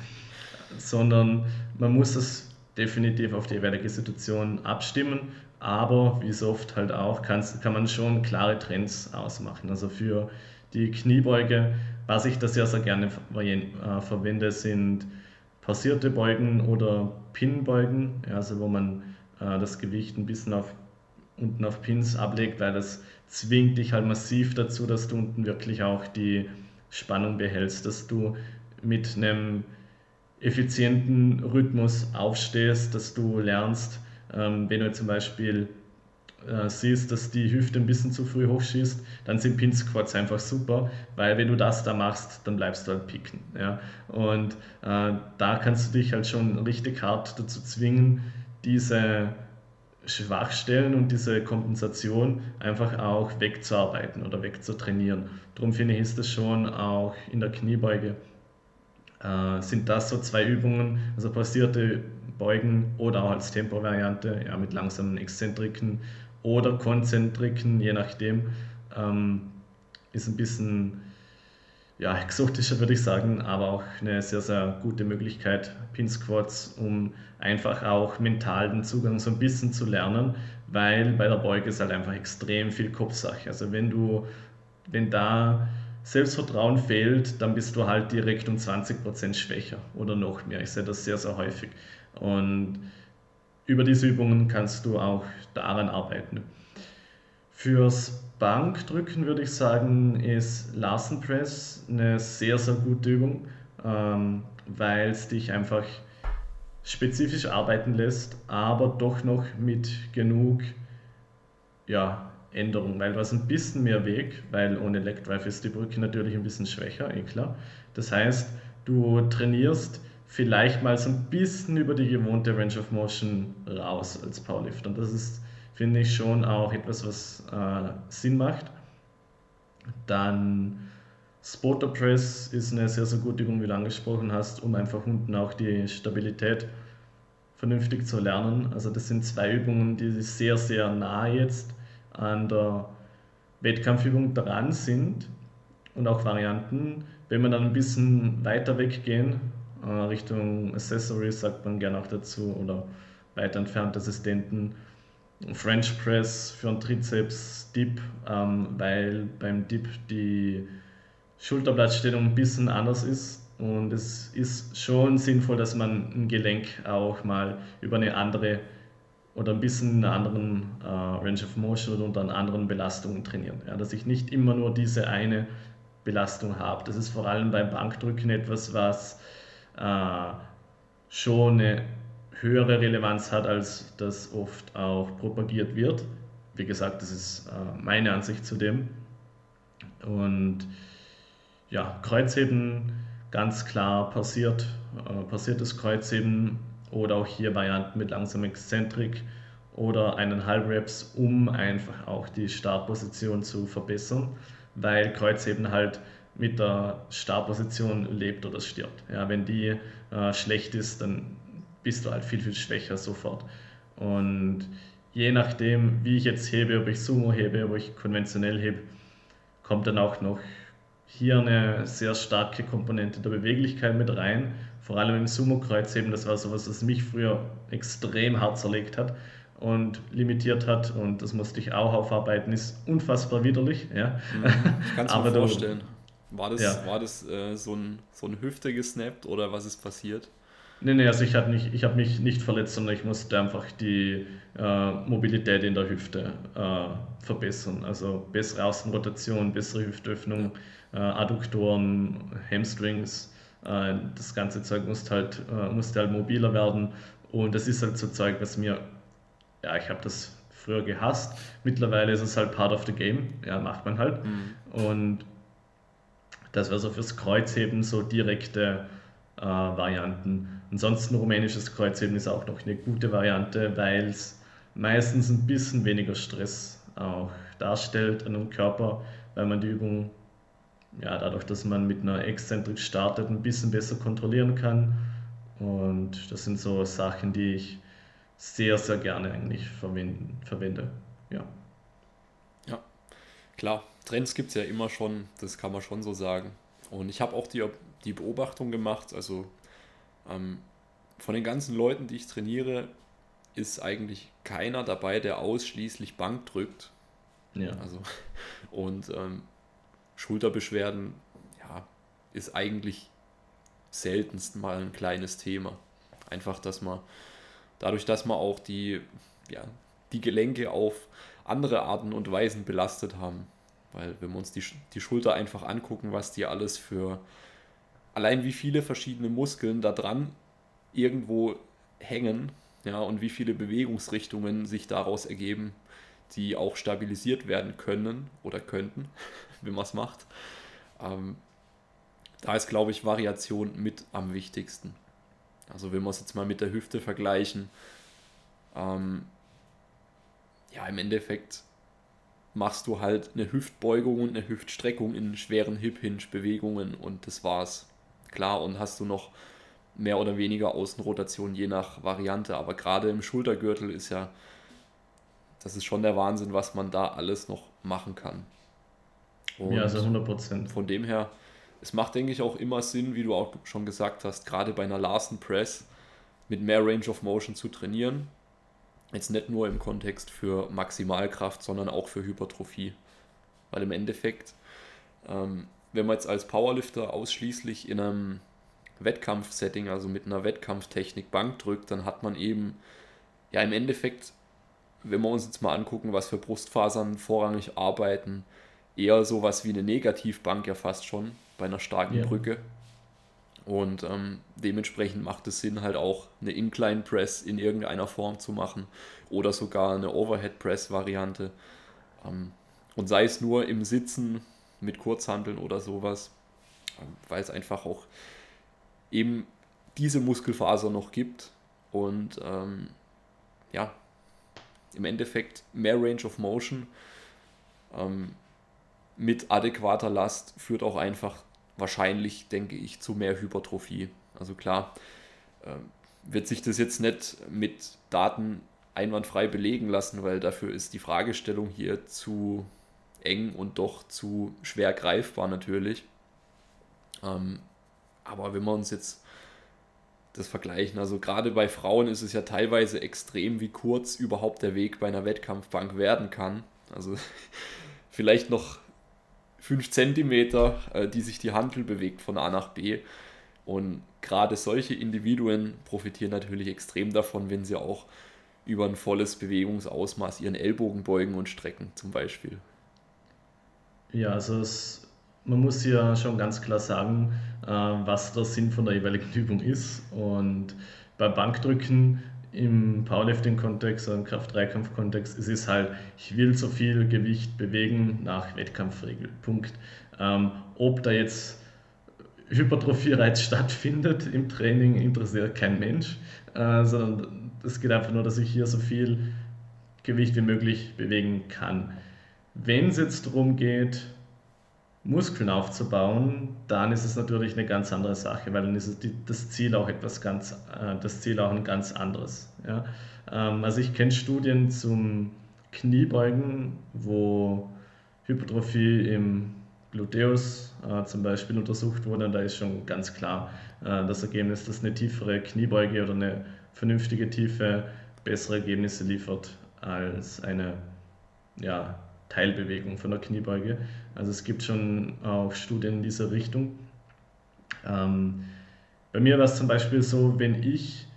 Speaker 2: sondern man muss es definitiv auf die jeweilige Situation abstimmen aber wie so oft halt auch, kann man schon klare Trends ausmachen. Also für die Kniebeuge, was ich da sehr, sehr gerne äh, verwende, sind passierte Beugen oder Pinbeugen, also wo man äh, das Gewicht ein bisschen auf, unten auf Pins ablegt, weil das zwingt dich halt massiv dazu, dass du unten wirklich auch die Spannung behältst, dass du mit einem effizienten Rhythmus aufstehst, dass du lernst, ähm, wenn du zum Beispiel äh, siehst, dass die Hüfte ein bisschen zu früh hochschießt, dann sind Pin Squats einfach super, weil wenn du das da machst, dann bleibst du halt picken. Ja? Und äh, da kannst du dich halt schon richtig hart dazu zwingen, diese Schwachstellen und diese Kompensation einfach auch wegzuarbeiten oder wegzutrainieren. Darum finde ich, ist das schon auch in der Kniebeuge, äh, sind das so zwei Übungen, also passierte Beugen oder auch als Tempo-Variante ja, mit langsamen Exzentriken oder Konzentriken, je nachdem. Ähm, ist ein bisschen ja, exotischer, würde ich sagen, aber auch eine sehr, sehr gute Möglichkeit, Pin Squats, um einfach auch mental den Zugang so ein bisschen zu lernen, weil bei der Beuge ist halt einfach extrem viel Kopfsache. Also wenn du, wenn da Selbstvertrauen fehlt, dann bist du halt direkt um 20% schwächer oder noch mehr. Ich sehe das sehr, sehr häufig. Und über diese Übungen kannst du auch daran arbeiten. Fürs Bankdrücken würde ich sagen, ist Larsen Press eine sehr, sehr gute Übung, ähm, weil es dich einfach spezifisch arbeiten lässt, aber doch noch mit genug ja, Änderung, weil du hast ein bisschen mehr Weg, weil ohne Leg Drive ist die Brücke natürlich ein bisschen schwächer, eh klar. Das heißt, du trainierst vielleicht mal so ein bisschen über die gewohnte Range of Motion raus als Powerlift. Und das ist, finde ich, schon auch etwas, was äh, Sinn macht. Dann Spotter Press ist eine sehr, sehr gute Übung, wie du angesprochen hast, um einfach unten auch die Stabilität vernünftig zu lernen. Also das sind zwei Übungen, die sehr, sehr nah jetzt an der Wettkampfübung dran sind und auch Varianten. Wenn wir dann ein bisschen weiter weggehen, äh, Richtung Accessories sagt man gerne auch dazu oder weit entfernt Assistenten. French Press für einen Trizeps, Dip, ähm, weil beim Dip die Schulterblattstellung ein bisschen anders ist und es ist schon sinnvoll, dass man ein Gelenk auch mal über eine andere oder ein bisschen in einer anderen äh, Range of Motion oder unter anderen Belastungen trainieren. Ja, dass ich nicht immer nur diese eine Belastung habe. Das ist vor allem beim Bankdrücken etwas, was äh, schon eine höhere Relevanz hat, als das oft auch propagiert wird. Wie gesagt, das ist äh, meine Ansicht zu dem. Und ja, Kreuzheben ganz klar passiert, äh, passiertes Kreuzheben oder auch hier Varianten mit langsamem Exzentrik oder einen Halbreps, um einfach auch die Startposition zu verbessern, weil Kreuzheben halt mit der Startposition lebt oder stirbt. Ja, wenn die äh, schlecht ist, dann bist du halt viel, viel schwächer sofort. Und je nachdem, wie ich jetzt hebe, ob ich Sumo hebe, ob ich konventionell hebe, kommt dann auch noch hier eine sehr starke Komponente der Beweglichkeit mit rein. Vor allem im Sumo-Kreuzheben, das war sowas, was mich früher extrem hart zerlegt hat. und limitiert hat und das musste ich auch aufarbeiten, ist unfassbar widerlich. Ja.
Speaker 1: Mhm. Ich kann es mir vorstellen. War das, ja. war das äh, so, ein, so ein Hüfte gesnappt oder was ist passiert?
Speaker 2: Nee, nee, also ich habe mich, hab mich nicht verletzt, sondern ich musste einfach die äh, Mobilität in der Hüfte äh, verbessern. Also bessere Außenrotation, bessere Hüftöffnung, äh, Adduktoren, Hamstrings. Äh, das ganze Zeug musste halt, äh, musste halt mobiler werden. Und das ist halt so Zeug, was mir, ja, ich habe das früher gehasst. Mittlerweile ist es halt part of the game. Ja, macht man halt. Mhm. Und das wäre so fürs Kreuzheben so direkte äh, Varianten. Ansonsten rumänisches Kreuzheben ist auch noch eine gute Variante, weil es meistens ein bisschen weniger Stress auch darstellt an dem Körper, weil man die Übung, ja, dadurch, dass man mit einer Exzentrik startet, ein bisschen besser kontrollieren kann. Und das sind so Sachen, die ich sehr, sehr gerne eigentlich verwenden, verwende. Ja.
Speaker 1: Ja, klar. Trends gibt es ja immer schon, das kann man schon so sagen. Und ich habe auch die, die Beobachtung gemacht, also ähm, von den ganzen Leuten, die ich trainiere, ist eigentlich keiner dabei, der ausschließlich Bank drückt. Ja. Also, und ähm, Schulterbeschwerden, ja, ist eigentlich seltenst mal ein kleines Thema. Einfach, dass man, dadurch, dass man auch die, ja, die Gelenke auf andere Arten und Weisen belastet haben, weil wenn wir uns die, die Schulter einfach angucken, was die alles für, allein wie viele verschiedene Muskeln da dran irgendwo hängen, ja, und wie viele Bewegungsrichtungen sich daraus ergeben, die auch stabilisiert werden können oder könnten, wenn man es macht. Ähm, da ist, glaube ich, Variation mit am wichtigsten. Also wenn wir es jetzt mal mit der Hüfte vergleichen, ähm, ja, im Endeffekt machst du halt eine Hüftbeugung und eine Hüftstreckung in schweren Hip-Hinge-Bewegungen und das war's. Klar, und hast du noch mehr oder weniger Außenrotation je nach Variante, aber gerade im Schultergürtel ist ja, das ist schon der Wahnsinn, was man da alles noch machen kann.
Speaker 2: Und ja, also 100 Prozent.
Speaker 1: Von dem her, es macht, denke ich, auch immer Sinn, wie du auch schon gesagt hast, gerade bei einer Larsen Press mit mehr Range of Motion zu trainieren, Jetzt nicht nur im Kontext für Maximalkraft, sondern auch für Hypertrophie. Weil im Endeffekt, ähm, wenn man jetzt als Powerlifter ausschließlich in einem Wettkampfsetting, also mit einer Wettkampftechnik Bank drückt, dann hat man eben, ja im Endeffekt, wenn wir uns jetzt mal angucken, was für Brustfasern vorrangig arbeiten, eher sowas wie eine Negativbank ja fast schon bei einer starken ja. Brücke. Und ähm, dementsprechend macht es Sinn, halt auch eine Incline Press in irgendeiner Form zu machen oder sogar eine Overhead Press Variante. Ähm, und sei es nur im Sitzen mit Kurzhanteln oder sowas, ähm, weil es einfach auch eben diese Muskelfaser noch gibt und ähm, ja, im Endeffekt mehr Range of Motion ähm, mit adäquater Last führt auch einfach wahrscheinlich, denke ich, zu mehr Hypertrophie. Also klar, äh, wird sich das jetzt nicht mit Daten einwandfrei belegen lassen, weil dafür ist die Fragestellung hier zu eng und doch zu schwer greifbar natürlich. Ähm, aber wenn wir uns jetzt das vergleichen, also gerade bei Frauen ist es ja teilweise extrem, wie kurz überhaupt der Weg bei einer Wettkampfbank werden kann. Also vielleicht noch 5 cm, äh, die sich die Handel bewegt von A nach B. Und gerade solche Individuen profitieren natürlich extrem davon, wenn sie auch über ein volles Bewegungsausmaß ihren Ellbogen beugen und strecken, zum Beispiel.
Speaker 2: Ja, also es, man muss ja schon ganz klar sagen, äh, was der Sinn von der jeweiligen Übung ist. Und bei Bankdrücken im Powerlifting-Kontext oder im Kraft-Dreikampf-Kontext ist es halt, ich will so viel Gewicht bewegen nach Wettkampfregel. Punkt. Ähm, ob da jetzt Hypertrophie-Reiz stattfindet im Training, interessiert kein Mensch, äh, sondern es geht einfach nur, dass ich hier so viel Gewicht wie möglich bewegen kann. Wenn es jetzt darum geht, Muskeln aufzubauen, dann ist es natürlich eine ganz andere Sache, weil dann ist das Ziel auch etwas ganz, äh, das Ziel auch ein ganz anderes. Ja? Ähm, also ich kenne Studien zum Kniebeugen, wo Hypertrophie im Gluteus äh, zum Beispiel untersucht wurde, und da ist schon ganz klar äh, das Ergebnis, dass eine tiefere Kniebeuge oder eine vernünftige tiefe bessere Ergebnisse liefert als eine ja, Teilbewegung von der Kniebeuge. Also es gibt schon auch Studien in dieser Richtung. Ähm, bei mir war es zum Beispiel so, wenn ich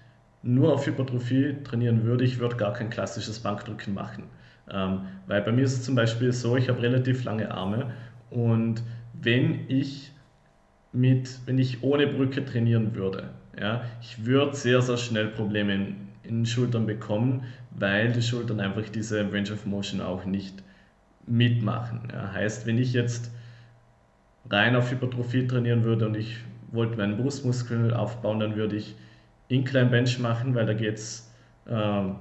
Speaker 2: nur auf Hypertrophie trainieren würde, ich würde gar kein klassisches Bankdrücken machen. Ähm, weil bei mir ist es zum Beispiel so, ich habe relativ lange Arme und wenn ich mit, wenn ich ohne Brücke trainieren würde, ja, ich würde sehr, sehr schnell Probleme in, in den Schultern bekommen, weil die Schultern einfach diese Range of Motion auch nicht mitmachen. Ja, heißt, wenn ich jetzt rein auf Hypertrophie trainieren würde und ich wollte meinen Brustmuskel aufbauen, dann würde ich Incline Bench machen, weil da geht es äh, ein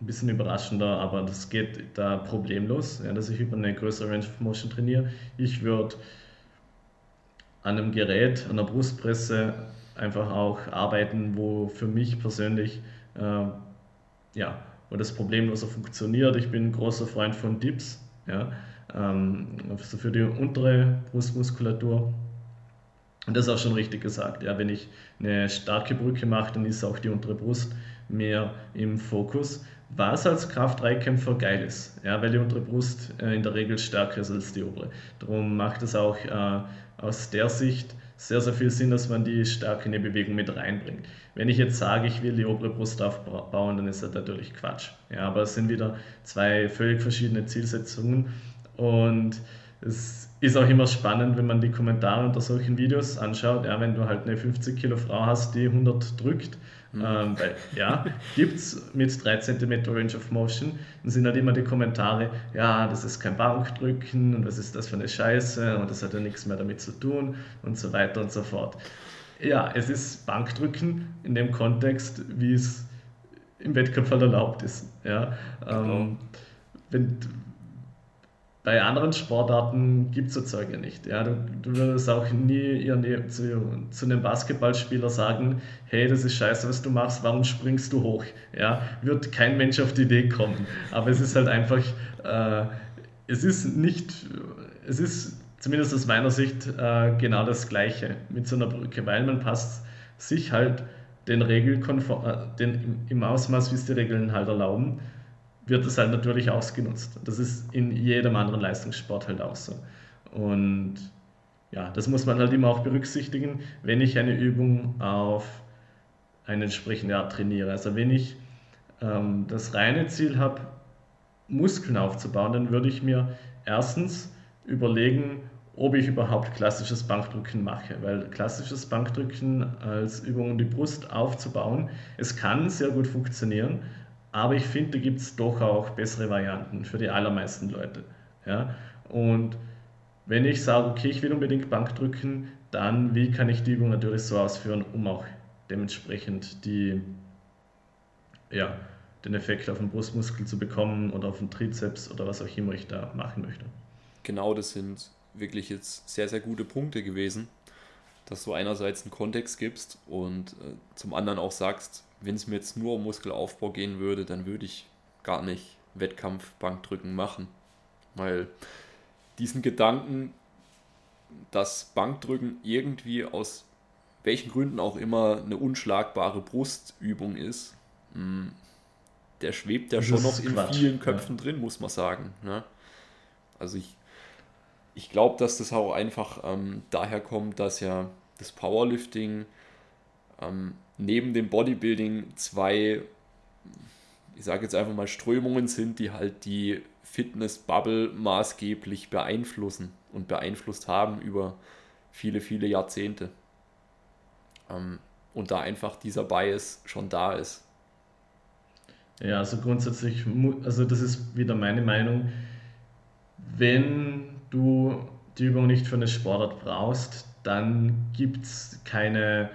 Speaker 2: bisschen überraschender, aber das geht da problemlos, ja, dass ich über eine größere Range of Motion trainiere. Ich würde an einem Gerät, an der Brustpresse einfach auch arbeiten, wo für mich persönlich äh, ja, wo das problemloser funktioniert. Ich bin ein großer Freund von Dips, ja, ähm, also für die untere Brustmuskulatur. Und das ist auch schon richtig gesagt. Ja, wenn ich eine starke Brücke mache, dann ist auch die untere Brust mehr im Fokus. Was als Kraft-3-Kämpfer geil ist, ja, weil die untere Brust äh, in der Regel stärker ist als die obere. Darum macht es auch äh, aus der Sicht sehr, sehr viel Sinn, dass man die Stärke in die Bewegung mit reinbringt. Wenn ich jetzt sage, ich will die obere Brust aufbauen, dann ist das natürlich Quatsch. Ja, aber es sind wieder zwei völlig verschiedene Zielsetzungen und es ist auch immer spannend, wenn man die Kommentare unter solchen Videos anschaut. Ja, wenn du halt eine 50 Kilo Frau hast, die 100 drückt, mhm. ähm, weil, ja, gibt es mit 3 cm Range of Motion, dann sind halt immer die Kommentare, ja, das ist kein Bankdrücken und was ist das für eine Scheiße und das hat ja nichts mehr damit zu tun und so weiter und so fort. Ja, es ist Bankdrücken in dem Kontext, wie es im Wettkampf halt erlaubt ist. Ja, ähm, genau. wenn, bei anderen Sportarten gibt es so Zeuge nicht. Ja, du, du würdest auch nie zu, zu einem Basketballspieler sagen, hey, das ist scheiße, was du machst, warum springst du hoch? Ja, wird kein Mensch auf die Idee kommen. Aber es ist halt einfach, äh, es ist nicht, es ist zumindest aus meiner Sicht äh, genau das Gleiche mit so einer Brücke, weil man passt sich halt den Regelkonform, äh, den, im Ausmaß, wie es die Regeln halt erlauben, wird das halt natürlich ausgenutzt. Das ist in jedem anderen Leistungssport halt auch so. Und ja, das muss man halt immer auch berücksichtigen, wenn ich eine Übung auf eine entsprechende Art trainiere. Also wenn ich ähm, das reine Ziel habe, Muskeln aufzubauen, dann würde ich mir erstens überlegen, ob ich überhaupt klassisches Bankdrücken mache, weil klassisches Bankdrücken als Übung, um die Brust aufzubauen, es kann sehr gut funktionieren, aber ich finde, da gibt es doch auch bessere Varianten für die allermeisten Leute. Ja? Und wenn ich sage, okay, ich will unbedingt Bank drücken, dann wie kann ich die Übung natürlich so ausführen, um auch dementsprechend die, ja, den Effekt auf den Brustmuskel zu bekommen oder auf den Trizeps oder was auch immer ich da machen möchte.
Speaker 1: Genau, das sind wirklich jetzt sehr, sehr gute Punkte gewesen, dass du einerseits einen Kontext gibst und äh, zum anderen auch sagst, wenn es mir jetzt nur um Muskelaufbau gehen würde, dann würde ich gar nicht Wettkampf-Bankdrücken machen. Weil diesen Gedanken, dass Bankdrücken irgendwie aus welchen Gründen auch immer eine unschlagbare Brustübung ist, hm, der schwebt ja schon noch in Quatsch. vielen Köpfen ja. drin, muss man sagen. Ne? Also ich, ich glaube, dass das auch einfach ähm, daher kommt, dass ja das Powerlifting ähm, neben dem Bodybuilding zwei, ich sage jetzt einfach mal, Strömungen sind, die halt die Fitness-Bubble maßgeblich beeinflussen und beeinflusst haben über viele, viele Jahrzehnte. Ähm, und da einfach dieser Bias schon da ist.
Speaker 2: Ja, also grundsätzlich, also das ist wieder meine Meinung, wenn du die Übung nicht für eine Sportart brauchst, dann gibt es keine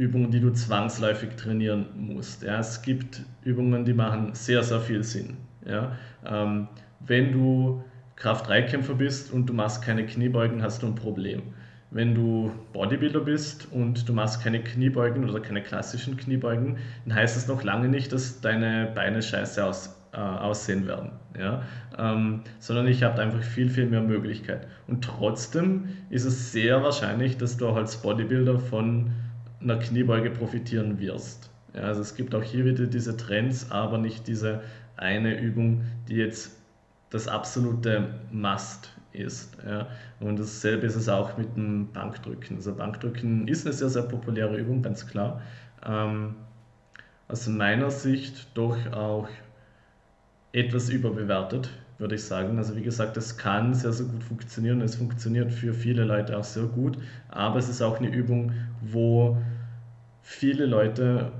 Speaker 2: Übungen, die du zwangsläufig trainieren musst. Ja, es gibt Übungen, die machen sehr, sehr viel Sinn. Ja, ähm, wenn du Kraft-3-Kämpfer bist und du machst keine Kniebeugen, hast du ein Problem. Wenn du Bodybuilder bist und du machst keine Kniebeugen oder keine klassischen Kniebeugen, dann heißt das noch lange nicht, dass deine Beine scheiße aus, äh, aussehen werden. Ja? Ähm, sondern ich habe einfach viel, viel mehr Möglichkeit. Und trotzdem ist es sehr wahrscheinlich, dass du auch als Bodybuilder von einer Kniebeuge profitieren wirst. Ja, also es gibt auch hier wieder diese Trends, aber nicht diese eine Übung, die jetzt das absolute Must ist. Ja. Und dasselbe ist es auch mit dem Bankdrücken. Also Bankdrücken ist eine sehr, sehr populäre Übung, ganz klar. Ähm, aus meiner Sicht doch auch etwas überbewertet, würde ich sagen. Also wie gesagt, es kann sehr, sehr gut funktionieren. Es funktioniert für viele Leute auch sehr gut, aber es ist auch eine Übung, wo viele Leute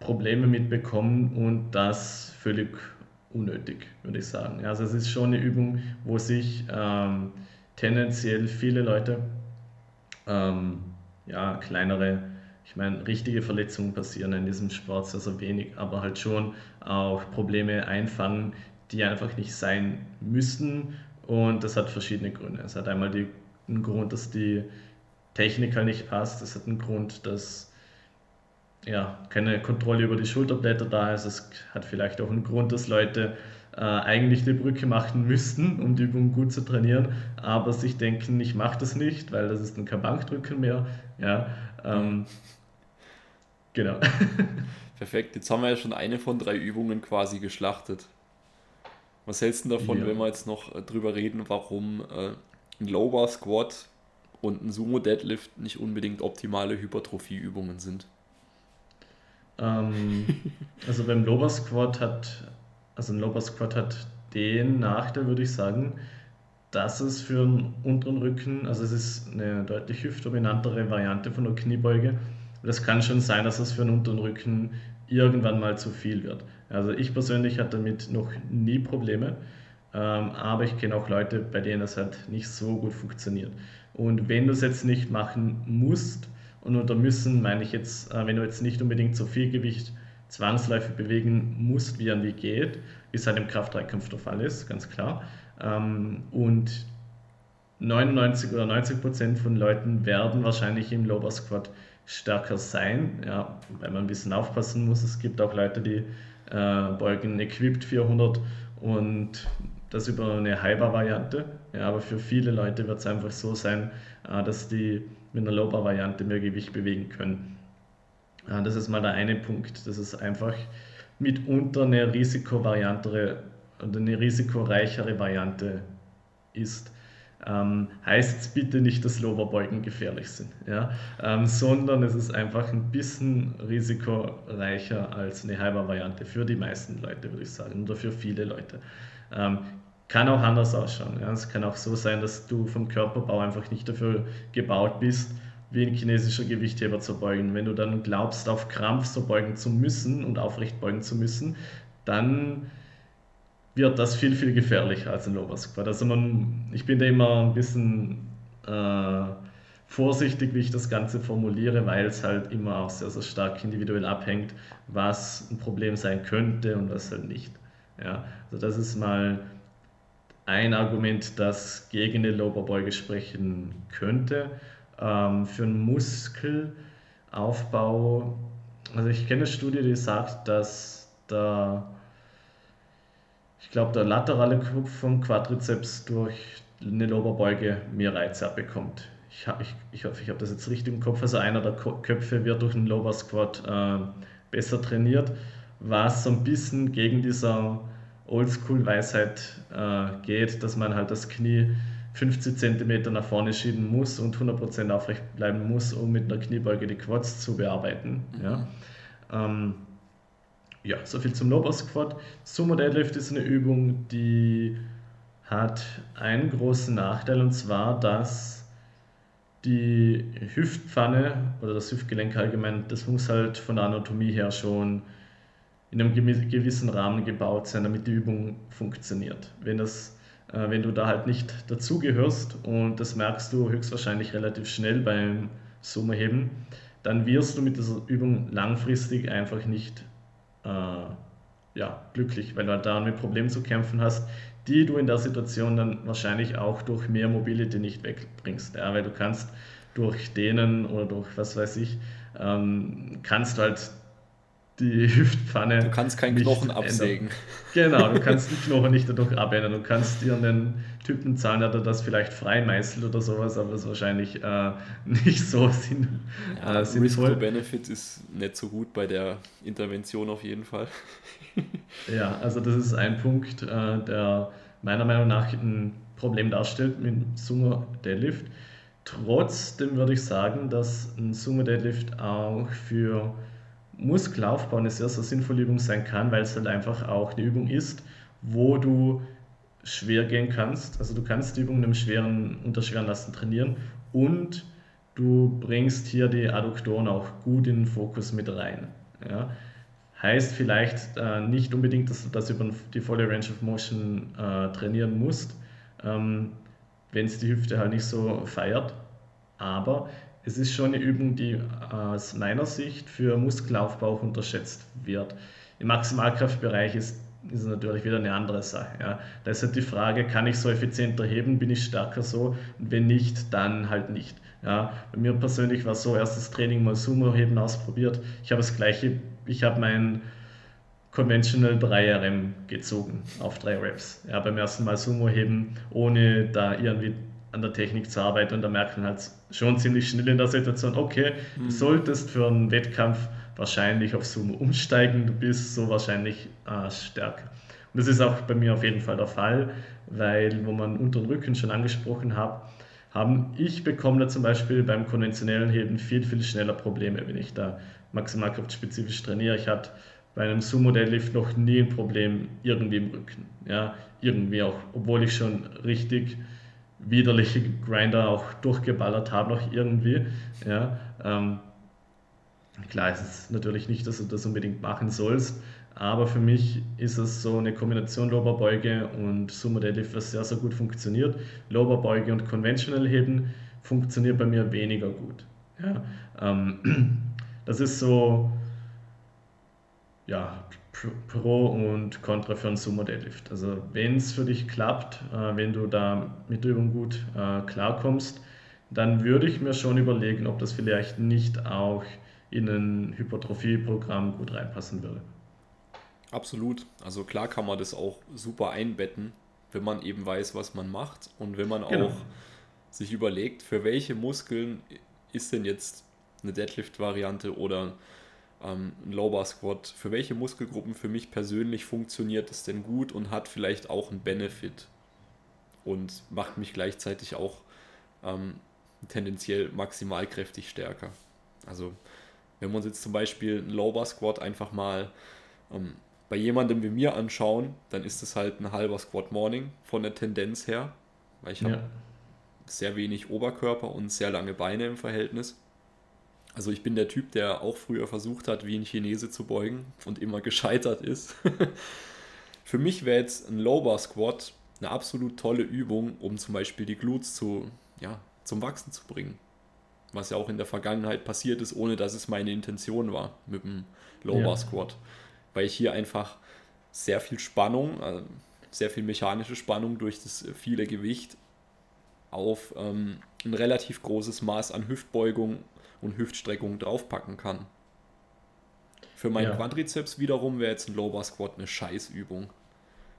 Speaker 2: Probleme mitbekommen und das völlig unnötig, würde ich sagen. Also es ist schon eine Übung, wo sich ähm, tendenziell viele Leute ähm, ja, kleinere, ich meine, richtige Verletzungen passieren in diesem Sport, also wenig, aber halt schon auch Probleme einfangen, die einfach nicht sein müssten und das hat verschiedene Gründe. Es hat einmal die, einen Grund, dass die Technik halt nicht passt, es hat einen Grund, dass ja, keine Kontrolle über die Schulterblätter da ist. Es hat vielleicht auch einen Grund, dass Leute äh, eigentlich die Brücke machen müssten, um die Übung gut zu trainieren, aber sich denken, ich mache das nicht, weil das ist dann kein Bankdrücken mehr. Ja, ähm, genau.
Speaker 1: Perfekt, jetzt haben wir ja schon eine von drei Übungen quasi geschlachtet. Was hältst du davon, ja. wenn wir jetzt noch äh, drüber reden, warum äh, ein Low Bar Squat und ein Sumo Deadlift nicht unbedingt optimale Hypertrophieübungen sind?
Speaker 2: Ähm, also beim Lower Squat hat, also ein Lower Squat hat den Nachteil, würde ich sagen, dass es für den unteren Rücken, also es ist eine deutlich hüftdominantere Variante von der Kniebeuge. Das kann schon sein, dass es für den unteren Rücken irgendwann mal zu viel wird. Also ich persönlich hatte damit noch nie Probleme, ähm, aber ich kenne auch Leute, bei denen das halt nicht so gut funktioniert. Und wenn du es jetzt nicht machen musst, und unter müssen meine ich jetzt, äh, wenn du jetzt nicht unbedingt so viel Gewicht zwangsläufig bewegen musst, wie an die geht, wie es halt im Kraft-3-Kampf der Fall ist, ganz klar. Ähm, und 99 oder 90 Prozent von Leuten werden wahrscheinlich im Lower Squat stärker sein, ja, weil man ein bisschen aufpassen muss. Es gibt auch Leute, die äh, beugen Equipped 400 und das über eine High-Bar-Variante. Ja, aber für viele Leute wird es einfach so sein, äh, dass die mit einer Low-Bar-Variante mehr Gewicht bewegen können. Das ist mal der eine Punkt. Das ist einfach mitunter eine risikovariantere oder eine risikoreichere Variante ist. Ähm, heißt es bitte nicht, dass Lowerbeugen gefährlich sind, ja? Ähm, sondern es ist einfach ein bisschen risikoreicher als eine Hyper-Variante für die meisten Leute, würde ich sagen, oder für viele Leute. Ähm, kann auch anders ausschauen. Ja. Es kann auch so sein, dass du vom Körperbau einfach nicht dafür gebaut bist, wie ein chinesischer Gewichtheber zu beugen. Wenn du dann glaubst, auf Krampf so beugen zu müssen und aufrecht beugen zu müssen, dann wird das viel, viel gefährlicher als ein Lower Squat. Also man, ich bin da immer ein bisschen äh, vorsichtig, wie ich das Ganze formuliere, weil es halt immer auch sehr, sehr stark individuell abhängt, was ein Problem sein könnte und was halt nicht. Ja, also das ist mal ein Argument, das gegen eine Loberbeuge sprechen könnte. Ähm, für einen Muskelaufbau, also ich kenne eine Studie, die sagt, dass der, ich glaube, der laterale Kopf vom Quadrizeps durch eine Loberbeuge mehr Reize abbekommt. Ich, ich, ich hoffe, ich habe das jetzt richtig im Kopf. Also einer der Köpfe wird durch einen Lower Squat äh, besser trainiert, was so ein bisschen gegen dieser Oldschool-Weisheit äh, geht, dass man halt das Knie 50 cm nach vorne schieben muss und 100% aufrecht bleiben muss, um mit einer Kniebeuge die Quads zu bearbeiten. Mhm. Ja. Ähm, ja, soviel zum Lower Squat. Sumo Deadlift ist eine Übung, die hat einen großen Nachteil und zwar, dass die Hüftpfanne oder das Hüftgelenk allgemein, das muss halt von der Anatomie her schon in einem gewissen Rahmen gebaut sein, damit die Übung funktioniert. Wenn, das, äh, wenn du da halt nicht dazugehörst und das merkst du höchstwahrscheinlich relativ schnell beim Sumo-Heben, dann wirst du mit dieser Übung langfristig einfach nicht äh, ja, glücklich, weil du halt da mit Problemen zu kämpfen hast, die du in der Situation dann wahrscheinlich auch durch mehr Mobility nicht wegbringst. Ja, weil du kannst durch denen oder durch was weiß ich, ähm, kannst du halt die Hüftpfanne.
Speaker 1: Du kannst keinen Knochen absägen.
Speaker 2: Genau, du kannst den Knochen nicht dadurch abändern. Du kannst dir einen Typen zahlen, der das vielleicht freimeißelt oder sowas, aber das ist wahrscheinlich äh, nicht so sinn,
Speaker 1: ja, äh, sinnvoll. Risk-to-Benefit ist nicht so gut bei der Intervention auf jeden Fall.
Speaker 2: ja, also das ist ein Punkt, äh, der meiner Meinung nach ein Problem darstellt mit Sumo Deadlift. Trotzdem würde ich sagen, dass ein Sumo Deadlift auch für Muskelaufbau eine sehr, sehr sinnvolle Übung sein kann, weil es halt einfach auch eine Übung ist, wo du schwer gehen kannst. Also du kannst die Übung im schweren, unter schweren Lasten trainieren und du bringst hier die Adduktoren auch gut in den Fokus mit rein. Ja. Heißt vielleicht äh, nicht unbedingt, dass du das über die volle Range of Motion äh, trainieren musst, ähm, wenn es die Hüfte halt nicht so feiert. Aber es ist schon eine Übung, die aus meiner Sicht für Muskelaufbau unterschätzt wird. Im Maximalkraftbereich ist, ist natürlich wieder eine andere Sache. Ja. Da ist halt die Frage, kann ich so effizienter heben, bin ich stärker so? Und wenn nicht, dann halt nicht. Ja. Bei mir persönlich war so, erstes Training mal Sumo-Heben ausprobiert. Ich habe das gleiche, ich habe mein Conventional 3RM gezogen auf 3 Reps. Ja, beim ersten Mal Sumo-Heben, ohne da irgendwie an der Technik zu arbeiten und da merkt man halt schon ziemlich schnell in der Situation, okay, mhm. du solltest für einen Wettkampf wahrscheinlich auf Sumo umsteigen, du bist so wahrscheinlich äh, stärker. Und das ist auch bei mir auf jeden Fall der Fall, weil, wo man unter den Rücken schon angesprochen hat, haben, ich bekomme da zum Beispiel beim konventionellen Heben viel, viel schneller Probleme, wenn ich da maximalkraftspezifisch trainiere. Ich hatte bei einem Sumo-Deadlift noch nie ein Problem irgendwie im Rücken. Ja, irgendwie auch, obwohl ich schon richtig widerliche Grinder auch durchgeballert habe noch irgendwie. Ja, ähm, klar ist es natürlich nicht, dass du das unbedingt machen sollst, aber für mich ist es so eine Kombination Loberbeuge und Sumo Deadlift, was sehr, sehr gut funktioniert. Loberbeuge und Conventional Heben funktioniert bei mir weniger gut. Ja, ähm, das ist so, ja, Pro und Contra für einen Sumo Deadlift. Also wenn es für dich klappt, äh, wenn du da mit der Übung gut äh, klarkommst, dann würde ich mir schon überlegen, ob das vielleicht nicht auch in ein Hypertrophie-Programm gut reinpassen würde.
Speaker 1: Absolut. Also klar kann man das auch super einbetten, wenn man eben weiß, was man macht und wenn man genau. auch sich überlegt, für welche Muskeln ist denn jetzt eine Deadlift-Variante oder ähm, ein Low Squat, für welche Muskelgruppen für mich persönlich funktioniert es denn gut und hat vielleicht auch einen Benefit und macht mich gleichzeitig auch ähm, tendenziell maximal kräftig stärker. Also wenn wir uns jetzt zum Beispiel einen Low Squat einfach mal ähm, bei jemandem wie mir anschauen, dann ist es halt ein halber Squat Morning von der Tendenz her, weil ich ja. habe sehr wenig Oberkörper und sehr lange Beine im Verhältnis. Also ich bin der Typ, der auch früher versucht hat, wie ein Chinese zu beugen und immer gescheitert ist. Für mich wäre jetzt ein Low Bar Squat eine absolut tolle Übung, um zum Beispiel die Glutes zu, ja, zum Wachsen zu bringen. Was ja auch in der Vergangenheit passiert ist, ohne dass es meine Intention war mit dem Low Bar Squat. Ja. Weil ich hier einfach sehr viel Spannung, also sehr viel mechanische Spannung durch das viele Gewicht auf ähm, ein relativ großes Maß an Hüftbeugung und Hüftstreckung draufpacken kann. Für meinen ja. Quadrizeps wiederum wäre jetzt ein Low Bar Squat eine Scheißübung.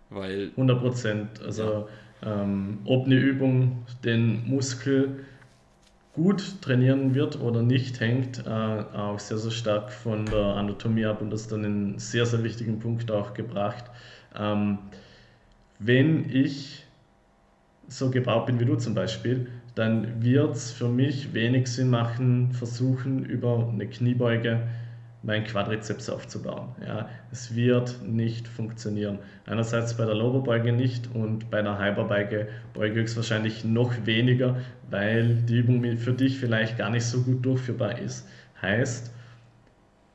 Speaker 1: Weil
Speaker 2: 100 Prozent. Also, ja. ähm, ob eine Übung den Muskel gut trainieren wird oder nicht, hängt äh, auch sehr, sehr stark von der Anatomie ab und das ist dann einen sehr, sehr wichtigen Punkt auch gebracht. Ähm, wenn ich so gebaut bin wie du zum Beispiel, dann wird es für mich wenig Sinn machen, versuchen über eine Kniebeuge meinen Quadrizeps aufzubauen. Ja, es wird nicht funktionieren. Einerseits bei der Lowerbeuge nicht und bei der Hyperbeuge beuge höchstwahrscheinlich noch weniger, weil die Übung für dich vielleicht gar nicht so gut durchführbar ist. Heißt,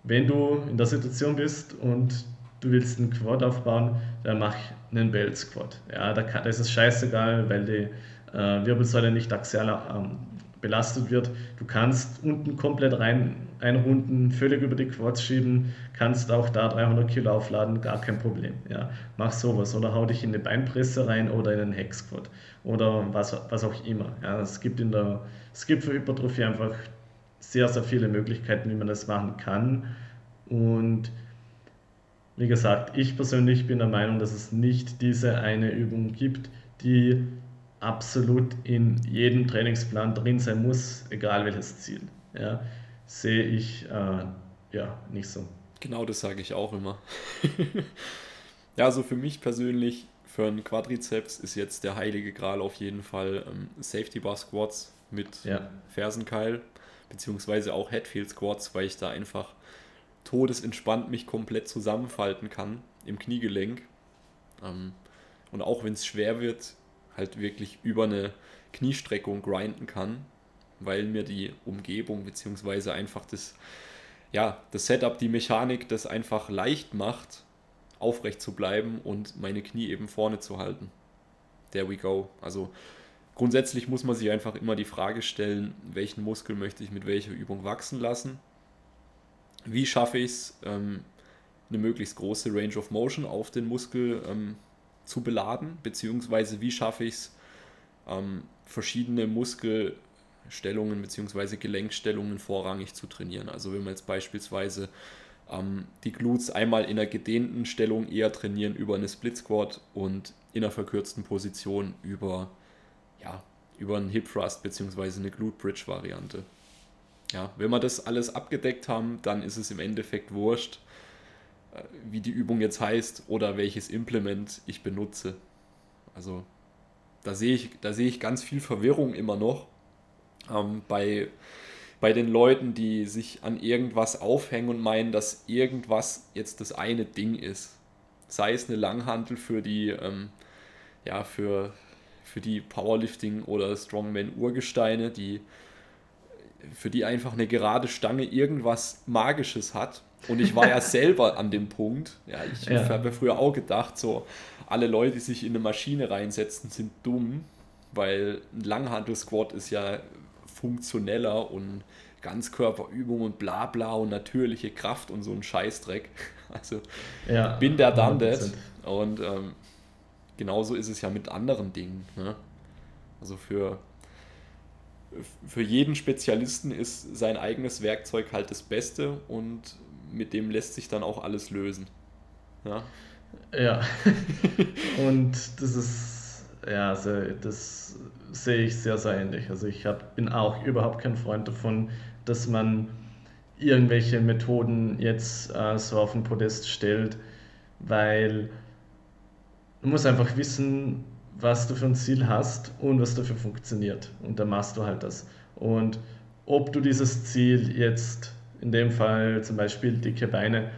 Speaker 2: wenn du in der Situation bist und du willst einen Quad aufbauen, dann mach einen Belt Squat. Ja, da, kann, da ist es scheißegal, weil die Wirbelsäule nicht axial ähm, belastet wird. Du kannst unten komplett rein einrunden, völlig über die Quads schieben, kannst auch da 300 Kilo aufladen, gar kein Problem. Ja, mach sowas oder hau dich in eine Beinpresse rein oder in einen Hexquad oder was, was auch immer. Ja, es gibt in der, es gibt für Hypertrophie einfach sehr, sehr viele Möglichkeiten, wie man das machen kann und wie gesagt, ich persönlich bin der Meinung, dass es nicht diese eine Übung gibt, die absolut in jedem Trainingsplan drin sein muss, egal welches Ziel. Ja, sehe ich äh, ja nicht so.
Speaker 1: Genau das sage ich auch immer. ja, also für mich persönlich, für einen Quadrizeps ist jetzt der heilige Gral auf jeden Fall ähm, Safety Bar Squats mit ja. Fersenkeil, beziehungsweise auch Headfield Squats, weil ich da einfach todesentspannt mich komplett zusammenfalten kann im Kniegelenk. Ähm, und auch wenn es schwer wird, halt wirklich über eine Kniestreckung grinden kann, weil mir die Umgebung beziehungsweise einfach das, ja, das Setup, die Mechanik das einfach leicht macht, aufrecht zu bleiben und meine Knie eben vorne zu halten. There we go. Also grundsätzlich muss man sich einfach immer die Frage stellen, welchen Muskel möchte ich mit welcher Übung wachsen lassen. Wie schaffe ich es, ähm, eine möglichst große Range of Motion auf den Muskel ähm, zu beladen, beziehungsweise wie schaffe ich es, ähm, verschiedene Muskelstellungen bzw. Gelenkstellungen vorrangig zu trainieren. Also wenn wir jetzt beispielsweise ähm, die Glutes einmal in einer gedehnten Stellung eher trainieren über eine Split Squat und in einer verkürzten Position über, ja, über einen Hip Thrust bzw. eine Glute Bridge Variante. Ja, wenn wir das alles abgedeckt haben, dann ist es im Endeffekt wurscht, wie die Übung jetzt heißt oder welches Implement ich benutze. Also da sehe ich, da sehe ich ganz viel Verwirrung immer noch ähm, bei, bei den Leuten, die sich an irgendwas aufhängen und meinen, dass irgendwas jetzt das eine Ding ist. Sei es eine Langhantel für die, ähm, ja, für, für die Powerlifting oder Strongman-Urgesteine, die für die einfach eine gerade Stange irgendwas Magisches hat und ich war ja selber an dem Punkt. Ja, ich ja. habe früher auch gedacht, so alle Leute, die sich in eine Maschine reinsetzen, sind dumm, weil ein Langhandel-Squat ist ja funktioneller und Ganzkörperübung und bla bla und natürliche Kraft und so ein Scheißdreck. Also ja, bin der dann das. Und ähm, genauso ist es ja mit anderen Dingen. Ne? Also für, für jeden Spezialisten ist sein eigenes Werkzeug halt das Beste und mit dem lässt sich dann auch alles lösen. Ja.
Speaker 2: Ja. Und das ist, ja, also das sehe ich sehr, sehr ähnlich. Also ich hab, bin auch überhaupt kein Freund davon, dass man irgendwelche Methoden jetzt äh, so auf den Podest stellt, weil du musst einfach wissen, was du für ein Ziel hast und was dafür funktioniert. Und dann machst du halt das. Und ob du dieses Ziel jetzt in dem Fall zum Beispiel dicke Beine,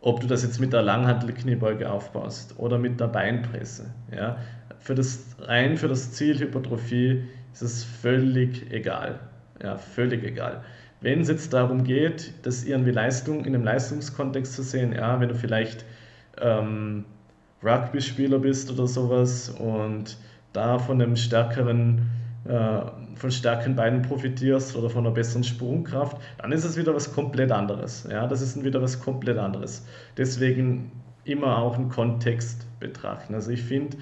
Speaker 2: ob du das jetzt mit der Langhantel-Kniebeuge aufbaust oder mit der Beinpresse. Ja? Für das, rein für das Ziel Hypertrophie ist es völlig egal. Ja, völlig egal. Wenn es jetzt darum geht, das irgendwie Leistung in einem Leistungskontext zu sehen, ja, wenn du vielleicht ähm, Rugby-Spieler bist oder sowas und da von einem stärkeren äh, von starken Beinen profitierst oder von einer besseren Sprungkraft, dann ist es wieder was komplett anderes. Ja, das ist wieder was komplett anderes. Deswegen immer auch einen Kontext betrachten. Also ich finde,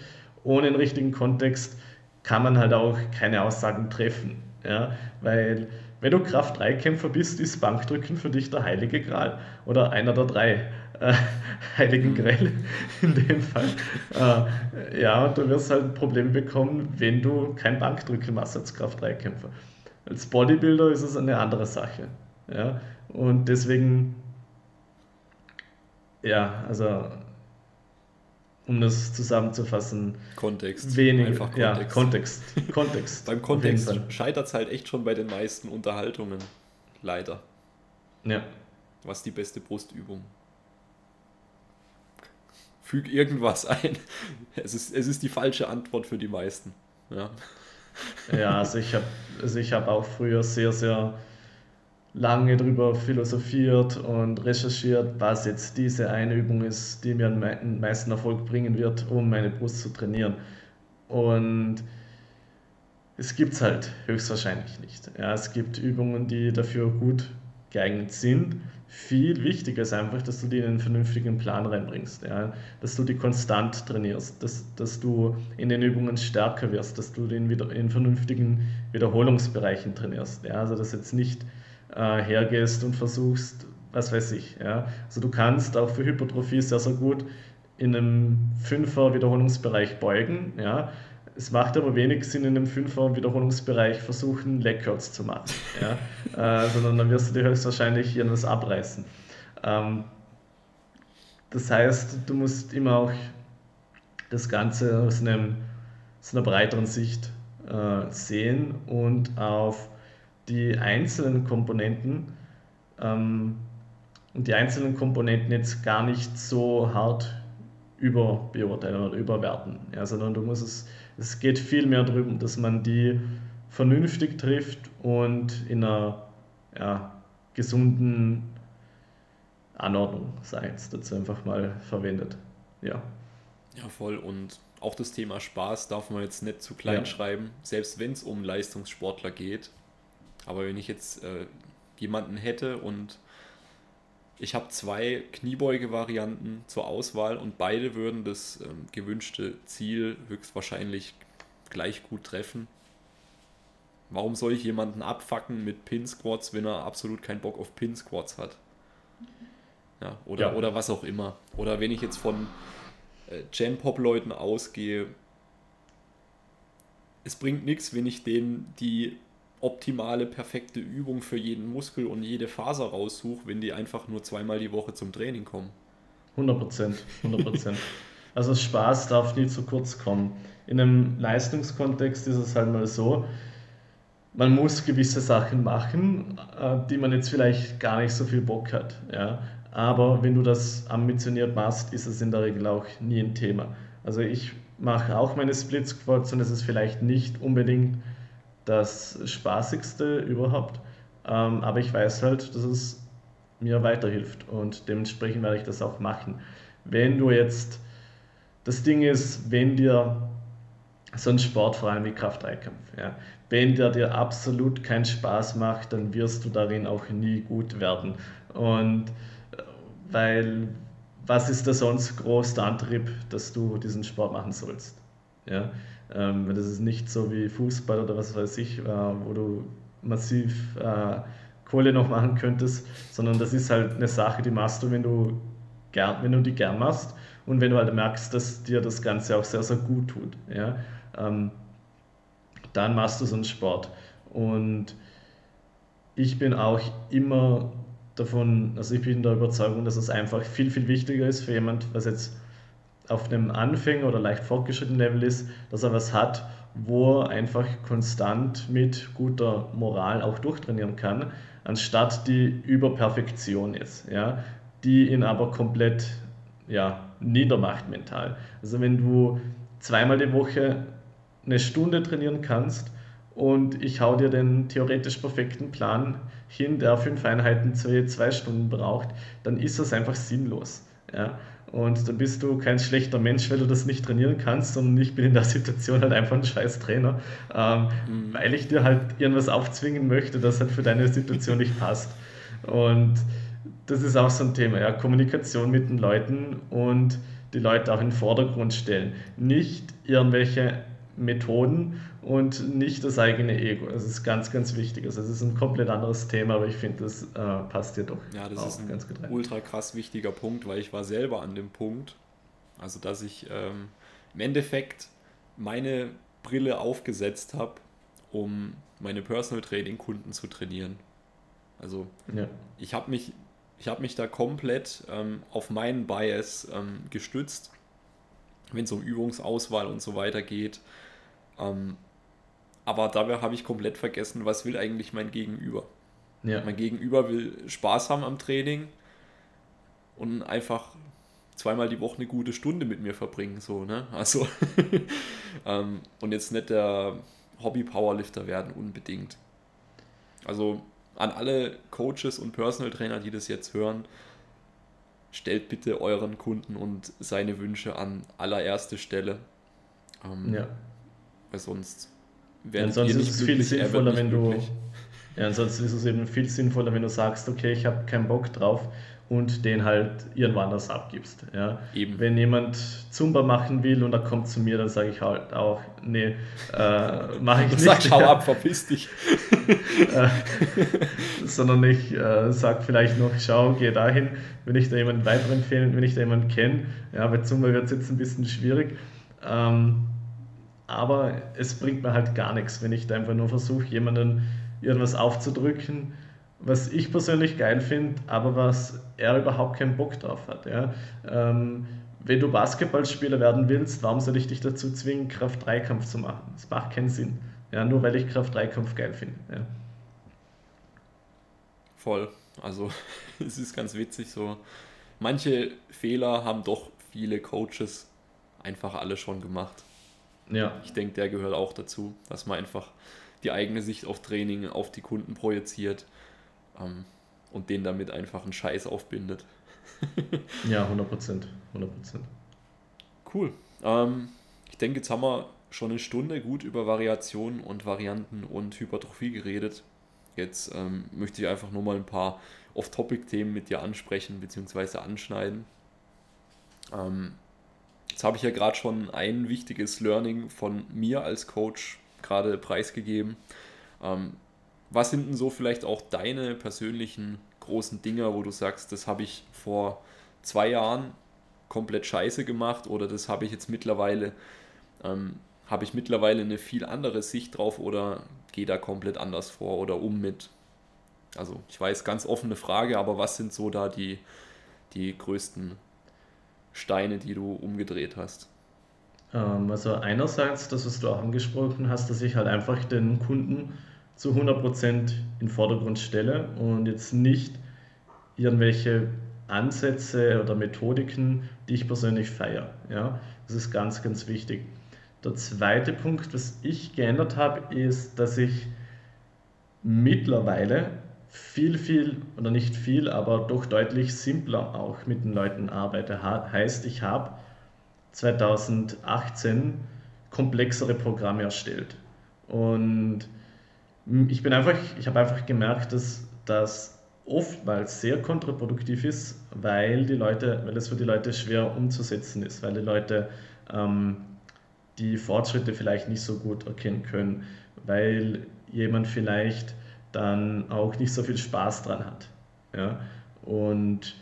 Speaker 2: ohne einen richtigen Kontext kann man halt auch keine Aussagen treffen. Ja, weil wenn du Kraft-3-Kämpfer bist, ist Bankdrücken für dich der heilige Gral oder einer der drei äh, heiligen Grell in dem Fall. Äh, ja, und du wirst halt Probleme bekommen, wenn du kein Bankdrücken machst als Kraft-3-Kämpfer. Als Bodybuilder ist es eine andere Sache. Ja, und deswegen, ja, also um das zusammenzufassen.
Speaker 1: Kontext.
Speaker 2: Wenig, Einfach Kontext. Ja, Kontext. Kontext.
Speaker 1: Beim Kontext scheitert es halt echt schon bei den meisten Unterhaltungen. Leider.
Speaker 2: Ja.
Speaker 1: Was die beste Brustübung? Füg irgendwas ein. Es ist, es ist die falsche Antwort für die meisten. Ja,
Speaker 2: ja also ich habe also hab auch früher sehr, sehr lange darüber philosophiert und recherchiert, was jetzt diese eine Übung ist, die mir den meisten Erfolg bringen wird, um meine Brust zu trainieren. Und es gibt es halt höchstwahrscheinlich nicht. Ja, es gibt Übungen, die dafür gut geeignet sind. Viel wichtiger ist einfach, dass du die in einen vernünftigen Plan reinbringst, ja? dass du die konstant trainierst, dass, dass du in den Übungen stärker wirst, dass du den wieder in vernünftigen Wiederholungsbereichen trainierst. Ja? Also dass jetzt nicht äh, hergehst und versuchst was weiß ich. Ja. Also du kannst auch für Hypertrophie sehr, sehr gut in einem Fünfer Wiederholungsbereich beugen. Ja. Es macht aber wenig Sinn, in einem Fünfer Wiederholungsbereich versuchen, Leg-Curls zu machen. Ja. äh, sondern dann wirst du dir höchstwahrscheinlich irgendwas abreißen. Ähm, das heißt, du musst immer auch das Ganze aus, einem, aus einer breiteren Sicht äh, sehen und auf die einzelnen Komponenten ähm, und die einzelnen Komponenten jetzt gar nicht so hart überbeurteilen oder überwerten, ja, sondern du musst es, es geht viel mehr darum, dass man die vernünftig trifft und in einer ja, gesunden Anordnung, sei jetzt dazu einfach mal verwendet. Ja.
Speaker 1: Ja, voll. Und auch das Thema Spaß darf man jetzt nicht zu klein ja. schreiben, selbst wenn es um Leistungssportler geht. Aber wenn ich jetzt äh, jemanden hätte und ich habe zwei Kniebeuge-Varianten zur Auswahl und beide würden das ähm, gewünschte Ziel höchstwahrscheinlich gleich gut treffen. Warum soll ich jemanden abfacken mit Pin-Squats, wenn er absolut keinen Bock auf Pin-Squats hat? Ja, oder, ja. oder was auch immer. Oder wenn ich jetzt von äh, Gen-Pop-Leuten ausgehe, es bringt nichts, wenn ich denen die optimale, perfekte Übung für jeden Muskel und jede Faser raussuche, wenn die einfach nur zweimal die Woche zum Training kommen.
Speaker 2: 100 Prozent, 100 Prozent. also Spaß darf nie zu kurz kommen. In einem Leistungskontext ist es halt mal so, man muss gewisse Sachen machen, äh, die man jetzt vielleicht gar nicht so viel Bock hat. Ja? Aber wenn du das ambitioniert machst, ist es in der Regel auch nie ein Thema. Also ich mache auch meine Split Squats und es ist vielleicht nicht unbedingt das Spaßigste überhaupt. Ähm, aber ich weiß halt, dass es mir weiterhilft und dementsprechend werde ich das auch machen. Wenn du jetzt, das Ding ist, wenn dir so ein Sport, vor allem wie Kraft-3-Kampf, ja, wenn der dir absolut keinen Spaß macht, dann wirst du darin auch nie gut werden. Und weil was ist der sonst große Antrieb, dass du diesen Sport machen sollst? Ja? Ähm, das ist nicht so wie Fußball oder was weiß ich, äh, wo du massiv äh, Kohle noch machen könntest, sondern das ist halt eine Sache, die machst du, wenn du, gern, wenn du die gern machst und wenn du halt merkst, dass dir das Ganze auch sehr, sehr gut tut. Ja? Ähm, dann machst du so einen Sport. Und ich bin auch immer davon, also ich bin der Überzeugung, dass es einfach viel, viel wichtiger ist für jemand, was jetzt auf einem Anfänger oder leicht fortgeschrittenen Level ist, dass er was hat, wo er einfach konstant mit guter Moral auch durchtrainieren kann, anstatt die Überperfektion ist, ja, die ihn aber komplett ja, niedermacht mental. Also wenn du zweimal die Woche eine Stunde trainieren kannst und ich hau dir den theoretisch perfekten Plan hin, der fünf Einheiten je zwei Stunden braucht, dann ist das einfach sinnlos. Ja? Und dann bist du kein schlechter Mensch, weil du das nicht trainieren kannst, sondern ich bin in der Situation halt einfach ein scheiß Trainer, ähm, mhm. weil ich dir halt irgendwas aufzwingen möchte, das halt für deine Situation nicht passt. Und das ist auch so ein Thema, ja, Kommunikation mit den Leuten und die Leute auch in den Vordergrund stellen. Nicht irgendwelche Methoden und nicht das eigene Ego. Das ist ganz, ganz wichtig. Also es ist ein komplett anderes Thema, aber ich finde, das äh, passt dir doch.
Speaker 1: Ja, das ist ein ganz gut ultra krass wichtiger Punkt, weil ich war selber an dem Punkt, also dass ich ähm, im Endeffekt meine Brille aufgesetzt habe, um meine Personal Training Kunden zu trainieren. Also ja. ich habe mich, ich habe mich da komplett ähm, auf meinen Bias ähm, gestützt, wenn es um Übungsauswahl und so weiter geht. Ähm, aber dabei habe ich komplett vergessen, was will eigentlich mein Gegenüber. Ja. Mein Gegenüber will Spaß haben am Training und einfach zweimal die Woche eine gute Stunde mit mir verbringen. So, ne? Also ähm, und jetzt nicht der Hobby-Powerlifter werden unbedingt. Also an alle Coaches und Personal Trainer, die das jetzt hören, stellt bitte euren Kunden und seine Wünsche an allererste Stelle. Ähm, ja. Weil sonst
Speaker 2: ja, ansonsten ist es viel sinnvoller, wenn du. Ja, ansonsten ist es eben viel sinnvoller, wenn du sagst, okay, ich habe keinen Bock drauf und den halt irgendwann anders abgibst. Ja. Eben. Wenn jemand Zumba machen will und er kommt zu mir, dann sage ich halt auch, nee, äh, mache ich nicht.
Speaker 1: Sag, schau ab, verpiss dich.
Speaker 2: äh, sondern ich äh, sage vielleicht noch, schau, geh dahin, wenn ich da jemanden weiterempfehlen, wenn ich da jemanden kenne. Ja, bei Zumba wird es jetzt ein bisschen schwierig. Ähm, aber es bringt mir halt gar nichts, wenn ich da einfach nur versuche, jemanden irgendwas aufzudrücken, was ich persönlich geil finde, aber was er überhaupt keinen Bock drauf hat. Ja? Ähm, wenn du Basketballspieler werden willst, warum soll ich dich dazu zwingen, Kraft-3-Kampf zu machen? Das macht keinen Sinn. Ja, nur weil ich Kraft-3-Kampf geil finde. Ja.
Speaker 1: Voll. Also es ist ganz witzig so. Manche Fehler haben doch viele Coaches einfach alle schon gemacht. Ja. Ich denke, der gehört auch dazu, dass man einfach die eigene Sicht auf Training auf die Kunden projiziert ähm, und denen damit einfach einen Scheiß aufbindet.
Speaker 2: ja, 100 Prozent. 100
Speaker 1: Cool. Ähm, ich denke, jetzt haben wir schon eine Stunde gut über Variationen und Varianten und Hypertrophie geredet. Jetzt ähm, möchte ich einfach nur mal ein paar Off-Topic-Themen mit dir ansprechen bzw. anschneiden. Ähm, jetzt habe ich ja gerade schon ein wichtiges Learning von mir als Coach gerade preisgegeben. Ähm, was sind denn so vielleicht auch deine persönlichen großen Dinger, wo du sagst, das habe ich vor zwei Jahren komplett scheiße gemacht oder das habe ich jetzt mittlerweile, ähm, habe ich mittlerweile eine viel andere Sicht drauf oder gehe da komplett anders vor oder um mit? Also ich weiß, ganz offene Frage, aber was sind so da die, die größten Steine, die du umgedreht hast?
Speaker 2: Ähm, also einerseits, das, was du auch angesprochen hast, dass ich halt einfach den Kunden zu 100% in den Vordergrund stelle und jetzt nicht irgendwelche Ansätze oder Methodiken, die ich persönlich feiere. Ja? Das ist ganz, ganz wichtig. Der zweite Punkt, was ich geändert habe, ist, dass ich mittlerweile viel, viel, oder nicht viel, aber doch deutlich simpler auch mit den Leuten arbeite. Heißt, ich habe 2018 komplexere Programme erstellt. Und ich bin einfach, ich habe einfach gemerkt, dass das oftmals sehr kontraproduktiv ist, weil die Leute, weil es für die Leute schwer umzusetzen ist, weil die Leute ähm, die Fortschritte vielleicht nicht so gut erkennen können, weil jemand vielleicht dann auch nicht so viel Spaß dran hat. Ja? Und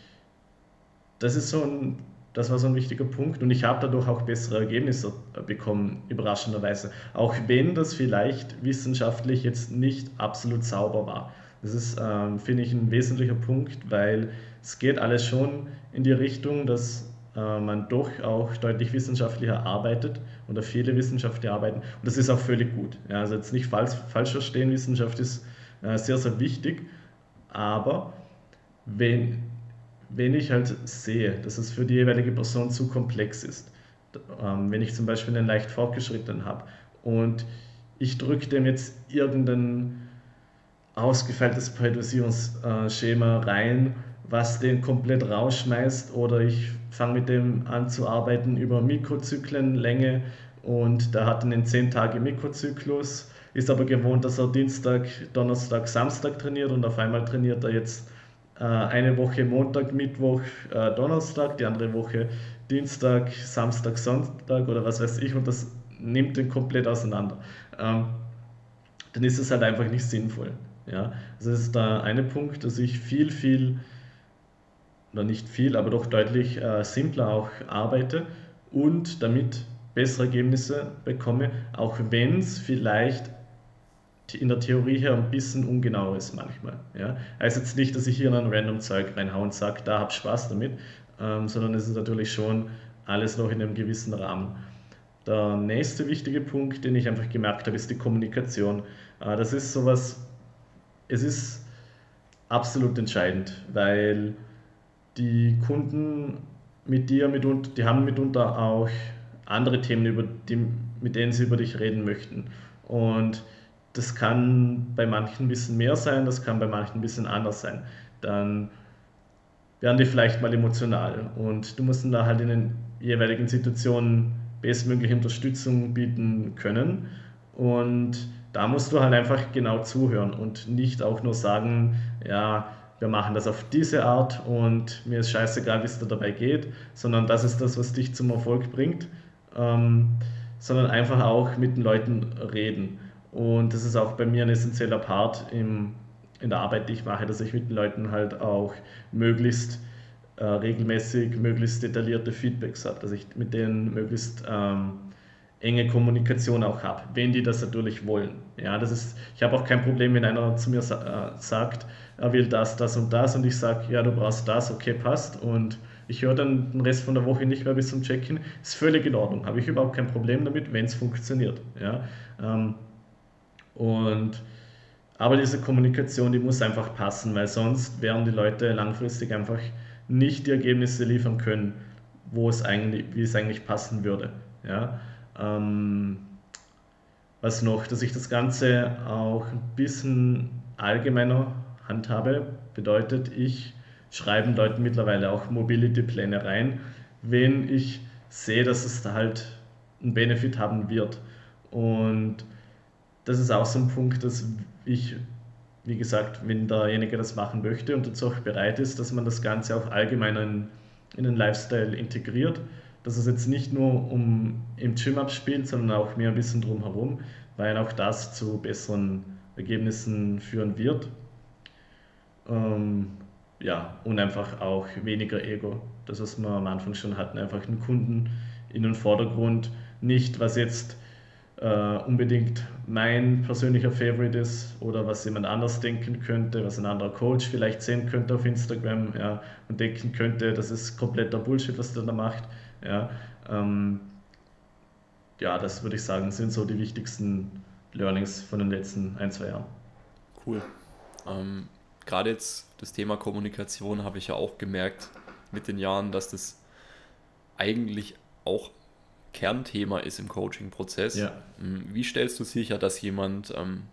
Speaker 2: das ist so ein das war so ein wichtiger Punkt und ich habe dadurch auch bessere Ergebnisse bekommen, überraschenderweise. Auch wenn das vielleicht wissenschaftlich jetzt nicht absolut sauber war. Das ist, ähm, finde ich, ein wesentlicher Punkt, weil es geht alles schon in die Richtung, dass äh, man doch auch deutlich wissenschaftlicher arbeitet oder viele Wissenschaftler arbeiten. Und das ist auch völlig gut. Ja, also jetzt nicht falsch, falsch verstehen, Wissenschaft ist sehr, sehr wichtig, aber wenn, wenn ich halt sehe, dass es für die jeweilige Person zu komplex ist, ähm, wenn ich zum Beispiel einen leicht fortgeschrittenen habe und ich drücke dem jetzt irgendein ausgefeiltes Periodisierungsschema rein, was den komplett rausschmeißt oder ich fange mit dem an zu arbeiten über Mikrozyklenlänge und da hat einen 10 Tage Mikrozyklus, ist aber gewohnt, dass er Dienstag, Donnerstag, Samstag trainiert und auf einmal trainiert er jetzt äh, eine Woche Montag, Mittwoch, äh, Donnerstag, die andere Woche Dienstag, Samstag, Sonntag oder was weiß ich und das nimmt den komplett auseinander. Ähm, dann ist es halt einfach nicht sinnvoll. Ja? Also das ist der eine Punkt, dass ich viel, viel, oder nicht viel, aber doch deutlich äh, simpler auch arbeite und damit bessere Ergebnisse bekomme, auch wenn es vielleicht in der Theorie her ein bisschen ungenau ist manchmal. Ja? Heißt jetzt nicht, dass ich hier in ein random Zeug reinhaue und sage, da hab Spaß damit, ähm, sondern es ist natürlich schon alles noch in einem gewissen Rahmen. Der nächste wichtige Punkt, den ich einfach gemerkt habe, ist die Kommunikation. Äh, das ist sowas, es ist absolut entscheidend, weil die Kunden mit dir mitunter, die haben mitunter auch andere Themen, über die, mit denen sie über dich reden möchten. Und das kann bei manchen ein bisschen mehr sein, das kann bei manchen ein bisschen anders sein. Dann werden die vielleicht mal emotional. Und du musst dann da halt in den jeweiligen Situationen bestmögliche Unterstützung bieten können. Und da musst du halt einfach genau zuhören und nicht auch nur sagen, ja, wir machen das auf diese Art und mir ist scheißegal, wie es da dabei geht, sondern das ist das, was dich zum Erfolg bringt, ähm, sondern einfach auch mit den Leuten reden Und das ist auch bei mir ein essentieller Part im, in der Arbeit, die ich mache, dass ich mit den Leuten halt auch möglichst äh, regelmäßig, möglichst detaillierte Feedbacks habe, dass ich mit denen möglichst ähm, enge Kommunikation auch habe, wenn die das natürlich wollen. Ja, das ist, ich habe auch kein Problem, wenn einer zu mir sa äh, sagt, er will das, das und das und ich sage, ja, du brauchst das, okay, passt und ich höre dann den Rest von der Woche nicht mehr bis zum Check-in, ist völlig in Ordnung, habe ich überhaupt kein Problem damit, wenn es funktioniert. Ja, ähm, und aber diese Kommunikation, die muss einfach passen, weil sonst werden die Leute langfristig einfach nicht die Ergebnisse liefern können, wo es eigentlich, wie es eigentlich passen würde. Ja? Ähm, was noch, dass ich das Ganze auch ein bisschen allgemeiner handhabe, bedeutet, ich schreibe Leuten mittlerweile auch Mobility-Pläne rein, wenn ich sehe, dass es da halt einen Benefit haben wird. Und das ist auch so ein Punkt, dass ich, wie gesagt, wenn derjenige das machen möchte und dazu auch bereit ist, dass man das Ganze auch allgemein in, in den Lifestyle integriert, dass es jetzt nicht nur um im Gym abspielt, sondern auch mehr ein bisschen drumherum, weil auch das zu besseren Ergebnissen führen wird. Ähm, ja, und einfach auch weniger Ego. Das, was wir am Anfang schon hatten, einfach einen Kunden in den Vordergrund, nicht was jetzt äh, unbedingt mein persönlicher Favorite ist oder was jemand anders denken könnte, was ein anderer Coach vielleicht sehen könnte auf Instagram ja, und denken könnte, das ist kompletter Bullshit, was der da macht. Ja, ähm, ja das würde ich sagen, sind so die wichtigsten Learnings von den letzten ein, zwei Jahren.
Speaker 1: Cool. Ähm, Gerade jetzt das Thema Kommunikation habe ich ja auch gemerkt mit den Jahren, dass das eigentlich auch Kernthema ist im Coaching-Prozess. Ja. Hm, wie stellst du sicher, dass jemand ähm,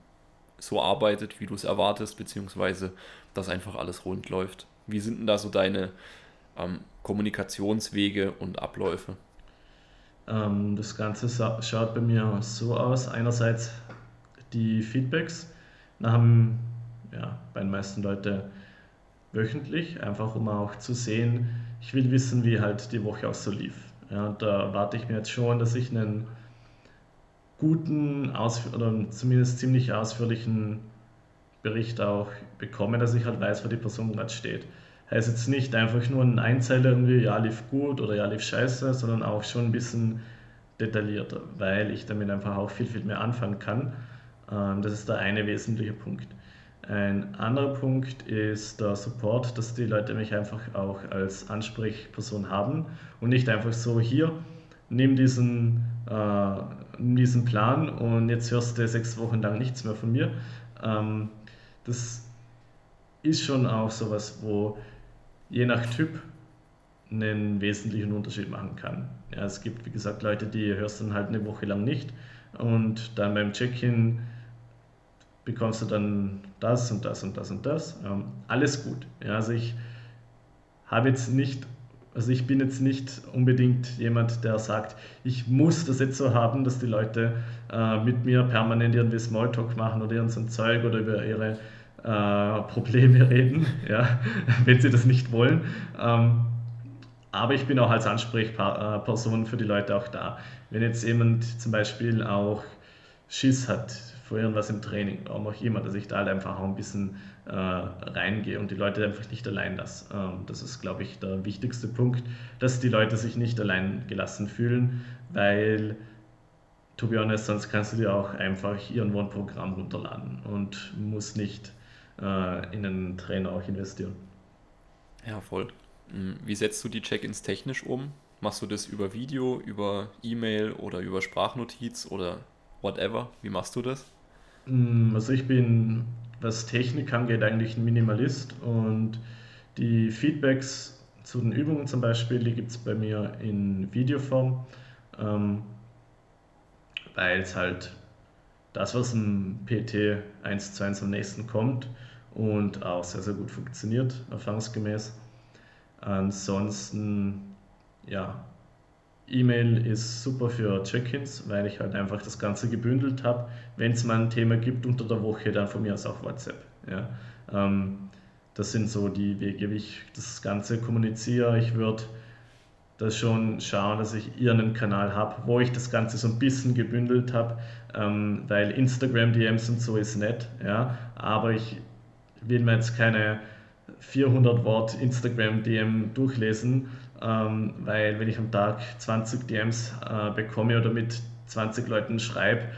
Speaker 1: so arbeitet, wie du es erwartest, beziehungsweise dass einfach alles rund läuft? Wie sind denn da so deine ähm, Kommunikationswege und Abläufe?
Speaker 2: Ähm, das Ganze schaut bei mir so aus. Einerseits die Feedbacks haben ja, bei den meisten Leuten wöchentlich, einfach um auch zu sehen, ich will wissen, wie halt die Woche auch so lief. Ja, da erwarte ich mir jetzt schon, dass ich einen guten oder zumindest ziemlich ausführlichen Bericht auch bekomme, dass ich halt weiß, wo die Person gerade steht. Heißt jetzt nicht einfach nur ein Einzeiler irgendwie, ja, lief gut oder ja, lief scheiße, sondern auch schon ein bisschen detaillierter, weil ich damit einfach auch viel, viel mehr anfangen kann. Ähm, das ist der eine wesentliche Punkt. Ein anderer Punkt ist der Support, dass die Leute mich einfach auch als Ansprechperson haben und nicht einfach so hier, nimm diesen, äh, nimm diesen Plan und jetzt hörst du sechs Wochen lang nichts mehr von mir. Ähm, das ist schon auch sowas, wo je nach Typ einen wesentlichen Unterschied machen kann. Ja, es gibt, wie gesagt, Leute, die hörst dann halt eine Woche lang nicht und dann beim Check-in bekommst du dann das und das und das und das. Ähm, alles gut. Ja, also ich habe jetzt nicht, also ich bin jetzt nicht unbedingt jemand, der sagt, ich muss das jetzt so haben, dass die Leute äh, mit mir permanent irgendwie Smalltalk machen oder irgendein Zeug oder über ihre äh, Probleme reden, ja, wenn sie das nicht wollen. Ähm, aber ich bin auch als Ansprechperson für die Leute auch da. Wenn jetzt jemand zum Beispiel auch Schiss hat vor irgendwas im Training, warum auch immer, dass ich da halt einfach auch ein bisschen äh, reingehe und die Leute einfach nicht allein lasse. Ähm, das ist, glaube ich, der wichtigste Punkt, dass die Leute sich nicht allein gelassen fühlen, weil, to be honest, sonst kannst du dir auch einfach irgendwo ein Programm runterladen und musst nicht äh, in einen Trainer auch investieren.
Speaker 1: Ja, voll. Hm, wie setzt du die Check-ins technisch um? Machst du das über Video, über E-Mail oder über Sprachnotiz oder whatever? Wie machst du das?
Speaker 2: Mm, also ich bin, was Technik angeht, eigentlich ein Minimalist und die Feedbacks zu den Übungen zum Beispiel, die gibt es bei mir in Videoform, ähm, weil es halt das, was im PT 1 zu 1 am nächsten kommt und auch sehr, sehr gut funktioniert, erfahrungsgemäß. Ansonsten, ja, E-Mail ist super für Check-ins, weil ich halt einfach das Ganze gebündelt habe. Wenn es mal ein Thema gibt unter der Woche, dann von mir aus auch WhatsApp. Ja. Ähm, das sind so die Wege, wie ich das Ganze kommuniziere. Ich würde da schon schauen, dass ich irgendeinen Kanal habe, wo ich das Ganze so ein bisschen gebündelt habe, ähm, weil Instagram DMs und so ist nett, ja, aber ich will mir jetzt keine 400 Wort Instagram DM durchlesen, ähm, weil wenn ich am Tag 20 DMs äh, bekomme oder mit 20 Leuten schreibe,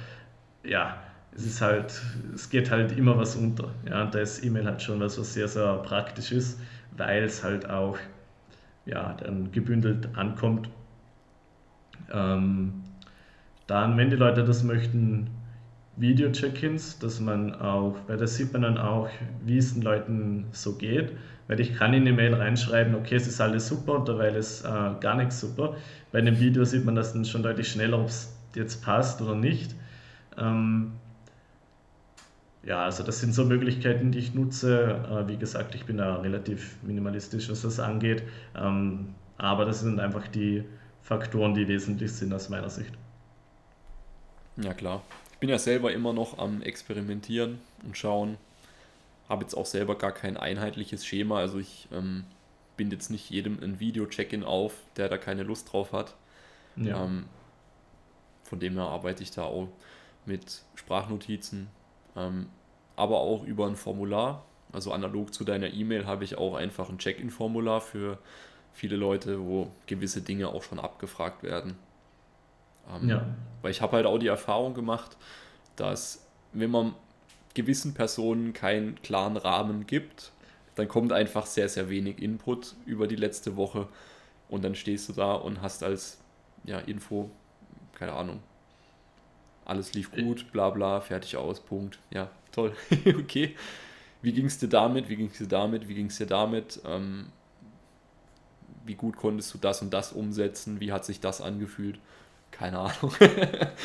Speaker 2: ja, es ist halt, es geht halt immer was unter. Ja, und da ist E-Mail halt schon was, was sehr, sehr praktisch ist, weil es halt auch ja, dann gebündelt ankommt. Ähm, dann, wenn die Leute das möchten, Video-Check-ins, dass man auch, weil da sieht man dann auch, wie es den Leuten so geht. Weil ich kann in die Mail reinschreiben, okay, es ist alles super und derweil ist äh, gar nichts super. Bei einem Video sieht man das dann schon deutlich schneller, ob es jetzt passt oder nicht. Ähm, ja, also das sind so Möglichkeiten, die ich nutze. Äh, wie gesagt, ich bin da relativ minimalistisch, was das angeht. Ähm, aber das sind einfach die Faktoren, die wesentlich sind aus meiner Sicht.
Speaker 1: Ja klar. Ich bin ja selber immer noch am Experimentieren und schauen. Habe jetzt auch selber gar kein einheitliches Schema. Also ich ähm, binde jetzt nicht jedem ein Video-Check-in auf, der da keine Lust drauf hat. Ja. Ähm, von dem her arbeite ich da auch mit Sprachnotizen, ähm, aber auch über ein Formular. Also analog zu deiner E-Mail habe ich auch einfach ein Check-in-Formular für viele Leute, wo gewisse Dinge auch schon abgefragt werden. Ähm, ja. Weil ich habe halt auch die Erfahrung gemacht, dass wenn man gewissen Personen keinen klaren Rahmen gibt, dann kommt einfach sehr, sehr wenig Input über die letzte Woche und dann stehst du da und hast als ja, Info, keine Ahnung, alles lief gut, bla bla, fertig aus, Punkt. Ja, toll. okay. Wie ging es dir damit? Wie ging es dir damit? Wie ging es dir damit? Ähm, wie gut konntest du das und das umsetzen? Wie hat sich das angefühlt? Keine Ahnung.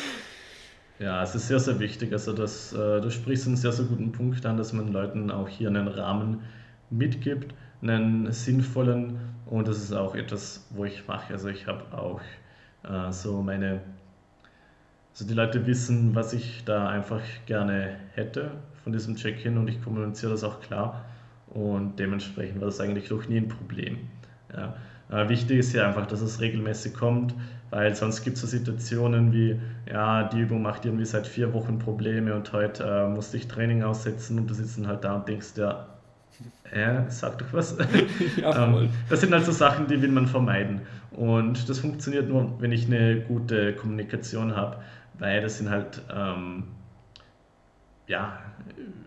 Speaker 2: ja, es ist sehr, sehr wichtig. Also das, äh, du sprichst einen sehr, sehr guten Punkt an, dass man Leuten auch hier einen Rahmen mitgibt, einen sinnvollen und das ist auch etwas, wo ich mache. Also ich habe auch äh, so meine also die Leute wissen, was ich da einfach gerne hätte von diesem Check-in und ich kommuniziere das auch klar und dementsprechend war das eigentlich noch nie ein Problem. Ja. Äh, wichtig ist ja einfach, dass es regelmäßig kommt, weil sonst gibt es so Situationen wie, ja, die Übung macht irgendwie seit vier Wochen Probleme und heute äh, musste ich Training aussetzen und du sitzt dann halt da und denkst, ja, äh, sag doch was. Ja, ähm, das sind also Sachen, die will man vermeiden. Und das funktioniert nur, wenn ich eine gute Kommunikation habe weil das sind halt, ähm, ja,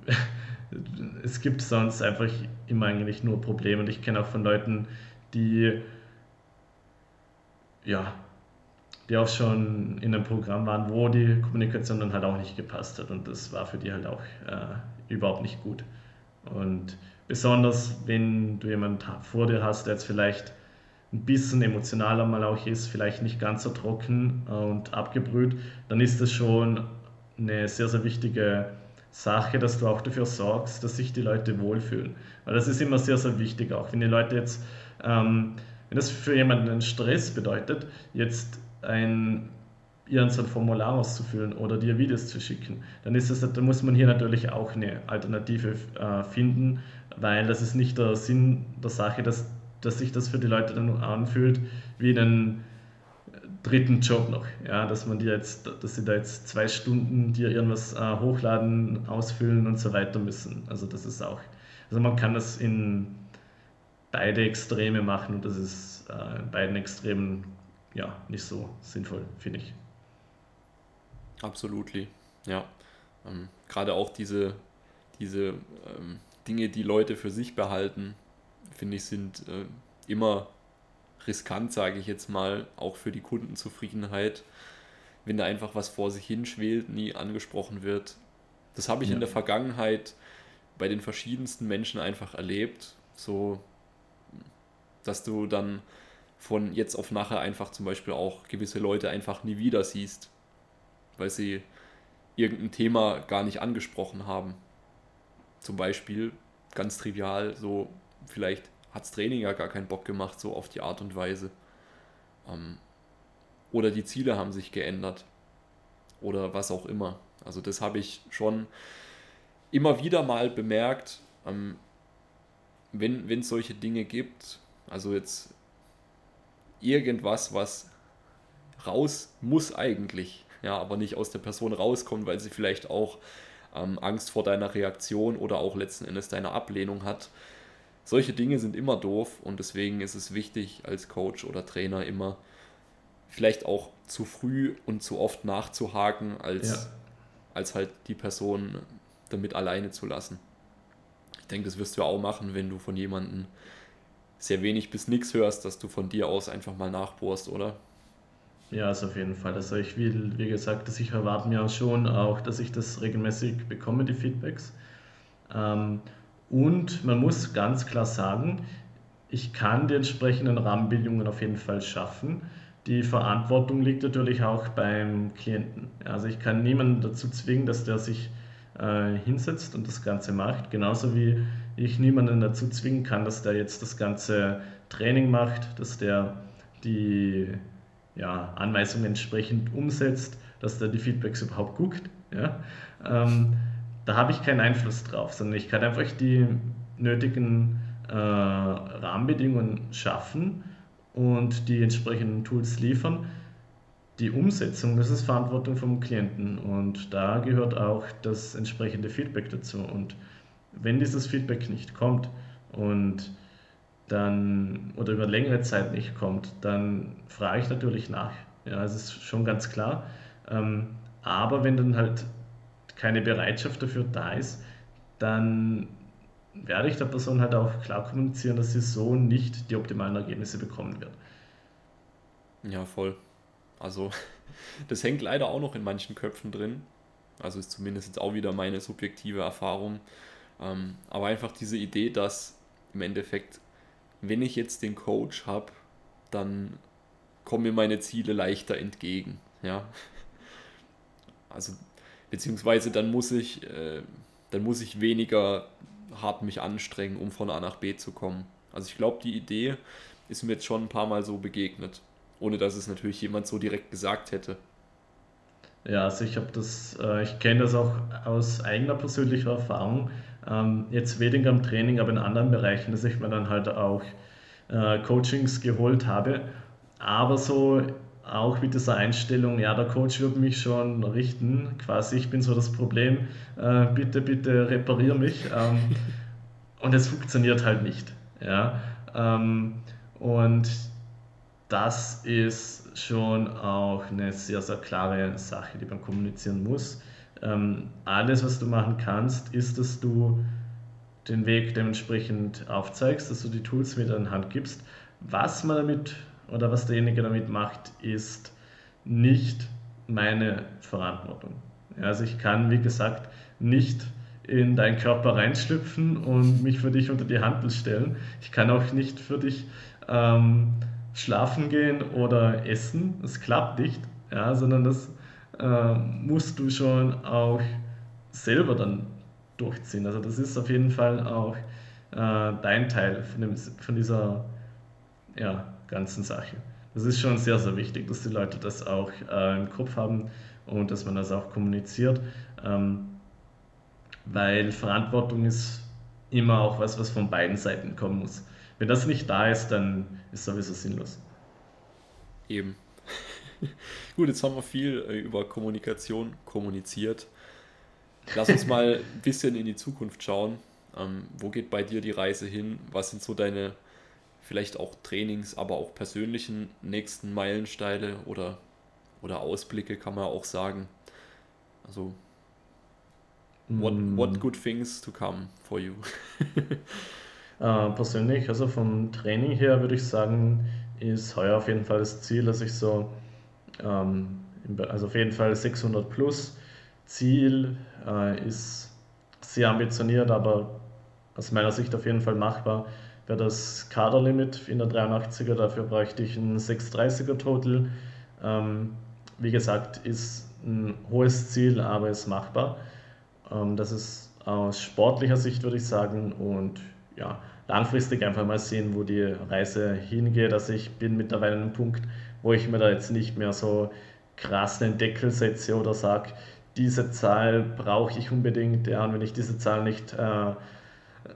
Speaker 2: es gibt sonst einfach immer eigentlich nur Probleme und ich kenne auch von Leuten, die, ja, die auch schon in einem Programm waren, wo die Kommunikation dann halt auch nicht gepasst hat und das war für die halt auch äh, überhaupt nicht gut. Und besonders wenn du jemanden vor dir hast, der jetzt vielleicht ein bisschen emotionaler mal auch ist, vielleicht nicht ganz so trocken und abgebrüht, dann ist das schon eine sehr, sehr wichtige Sache, dass du auch dafür sorgst, dass sich die Leute wohlfühlen. Weil das ist immer sehr, sehr wichtig, auch wenn die Leute jetzt, ähm, wenn das für jemanden einen Stress bedeutet, jetzt ein ihren Formular auszufüllen oder dir Videos zu schicken, dann ist es, dann muss man hier natürlich auch eine Alternative äh, finden, weil das ist nicht der Sinn der Sache, dass dass sich das für die Leute dann anfühlt wie einen dritten Job noch. Ja, dass man die jetzt, dass sie da jetzt zwei Stunden dir irgendwas äh, hochladen, ausfüllen und so weiter müssen. Also das ist auch, also man kann das in beide Extreme machen und das ist äh, in beiden Extremen ja nicht so sinnvoll, finde ich.
Speaker 1: Absolut, ja. Ähm, Gerade auch diese, diese ähm, Dinge, die Leute für sich behalten, finde ich, sind äh, immer riskant, sage ich jetzt mal, auch für die Kundenzufriedenheit, wenn da einfach was vor sich hinschwelt, nie angesprochen wird. Das habe ich ja. in der Vergangenheit bei den verschiedensten Menschen einfach erlebt, so dass du dann von jetzt auf nachher einfach zum Beispiel auch gewisse Leute einfach nie wieder siehst, weil sie irgendein Thema gar nicht angesprochen haben. Zum Beispiel ganz trivial so vielleicht hat das Training ja gar keinen Bock gemacht, so auf die Art und Weise. Ähm, oder die Ziele haben sich geändert. Oder was auch immer. Also das habe ich schon immer wieder mal bemerkt, ähm, wenn es solche Dinge gibt. Also jetzt irgendwas, was raus muss eigentlich, ja, aber nicht aus der Person rauskommt, weil sie vielleicht auch ähm, Angst vor deiner Reaktion oder auch letzten Endes deiner Ablehnung hat. Solche Dinge sind immer doof und deswegen ist es wichtig, als Coach oder Trainer immer vielleicht auch zu früh und zu oft nachzuhaken, als, ja. als halt die Person damit alleine zu lassen. Ich denke, das wirst du auch machen, wenn du von jemandem sehr wenig bis nichts hörst, dass du von dir aus einfach mal nachbohrst, oder?
Speaker 2: Ja, also auf jeden Fall. Also ich will, wie gesagt, dass ich erwarte mir schon auch, dass ich das regelmäßig bekomme, die Feedbacks. Ähm, und man muss ganz klar sagen, ich kann die entsprechenden Rahmenbedingungen auf jeden Fall schaffen. Die Verantwortung liegt natürlich auch beim Klienten. Also ich kann niemanden dazu zwingen, dass der sich äh, hinsetzt und das Ganze macht. Genauso wie ich niemanden dazu zwingen kann, dass der jetzt das ganze Training macht, dass der die ja, Anweisungen entsprechend umsetzt, dass der die Feedbacks überhaupt guckt. Ja? Ähm, da habe ich keinen Einfluss drauf, sondern ich kann einfach die nötigen äh, Rahmenbedingungen schaffen und die entsprechenden Tools liefern. Die Umsetzung, das ist Verantwortung vom Klienten und da gehört auch das entsprechende Feedback dazu. Und wenn dieses Feedback nicht kommt und dann oder über längere Zeit nicht kommt, dann frage ich natürlich nach. Ja, das ist schon ganz klar. Ähm, aber wenn dann halt keine Bereitschaft dafür da ist, dann werde ich der Person halt auch klar kommunizieren, dass sie so nicht die optimalen Ergebnisse bekommen wird.
Speaker 1: Ja, voll. Also, das hängt leider auch noch in manchen Köpfen drin. Also ist zumindest jetzt auch wieder meine subjektive Erfahrung. Ähm, aber einfach diese Idee, dass im Endeffekt, wenn ich jetzt den Coach habe, dann kommen mir meine Ziele leichter entgegen. Ja. Also, beziehungsweise dann muss ich, äh, dann muss ich weniger hart mich anstrengen, um von A nach B zu kommen. Also ich glaube, die Idee ist mir jetzt schon ein paar Mal so begegnet, ohne dass es natürlich jemand so direkt gesagt hätte.
Speaker 2: Ja, also ich habe das, äh, ich kenne das auch aus eigener persönlicher Erfahrung. Ähm, jetzt weniger im Training, aber in anderen Bereichen, dass ich mir dann halt auch äh, Coachings geholt habe. Aber so auch mit dieser Einstellung, ja, der Coach wird mich schon richten, quasi, ich bin so das Problem, äh, bitte, bitte reparier mich. Ähm, und es funktioniert halt nicht. Ja? Ähm, und das ist schon auch eine sehr, sehr klare Sache, die man kommunizieren muss. Ähm, alles, was du machen kannst, ist, dass du den Weg dementsprechend aufzeigst, dass du die Tools mit an Hand gibst. Was man damit oder was derjenige damit macht, ist nicht meine Verantwortung. Also ich kann, wie gesagt, nicht in deinen Körper reinschlüpfen und mich für dich unter die Handel stellen. Ich kann auch nicht für dich ähm, schlafen gehen oder essen. Das klappt nicht, ja, sondern das äh, musst du schon auch selber dann durchziehen. Also das ist auf jeden Fall auch äh, dein Teil von, dem, von dieser ja, ganzen Sache. Das ist schon sehr, sehr wichtig, dass die Leute das auch äh, im Kopf haben und dass man das auch kommuniziert, ähm, weil Verantwortung ist immer auch was, was von beiden Seiten kommen muss. Wenn das nicht da ist, dann ist sowieso sinnlos.
Speaker 1: Eben. Gut, jetzt haben wir viel äh, über Kommunikation kommuniziert. Lass uns mal ein bisschen in die Zukunft schauen. Ähm, wo geht bei dir die Reise hin? Was sind so deine vielleicht auch Trainings, aber auch persönlichen nächsten Meilensteine oder, oder Ausblicke, kann man auch sagen. Also, what, mm. what good things to come for you?
Speaker 2: äh, persönlich, also vom Training her würde ich sagen, ist heuer auf jeden Fall das Ziel, dass ich so, ähm, also auf jeden Fall 600 plus. Ziel äh, ist sehr ambitioniert, aber aus meiner Sicht auf jeden Fall machbar wäre das Kaderlimit in der 83er. Dafür bräuchte ich ein 630er Total. Ähm, wie gesagt, ist ein hohes Ziel, aber ist machbar. Ähm, das ist aus sportlicher Sicht, würde ich sagen. Und ja, langfristig einfach mal sehen, wo die Reise hingeht. Also ich bin mittlerweile an einem Punkt, wo ich mir da jetzt nicht mehr so krass einen Deckel setze oder sage, diese Zahl brauche ich unbedingt. Ja, und wenn ich diese Zahl nicht äh,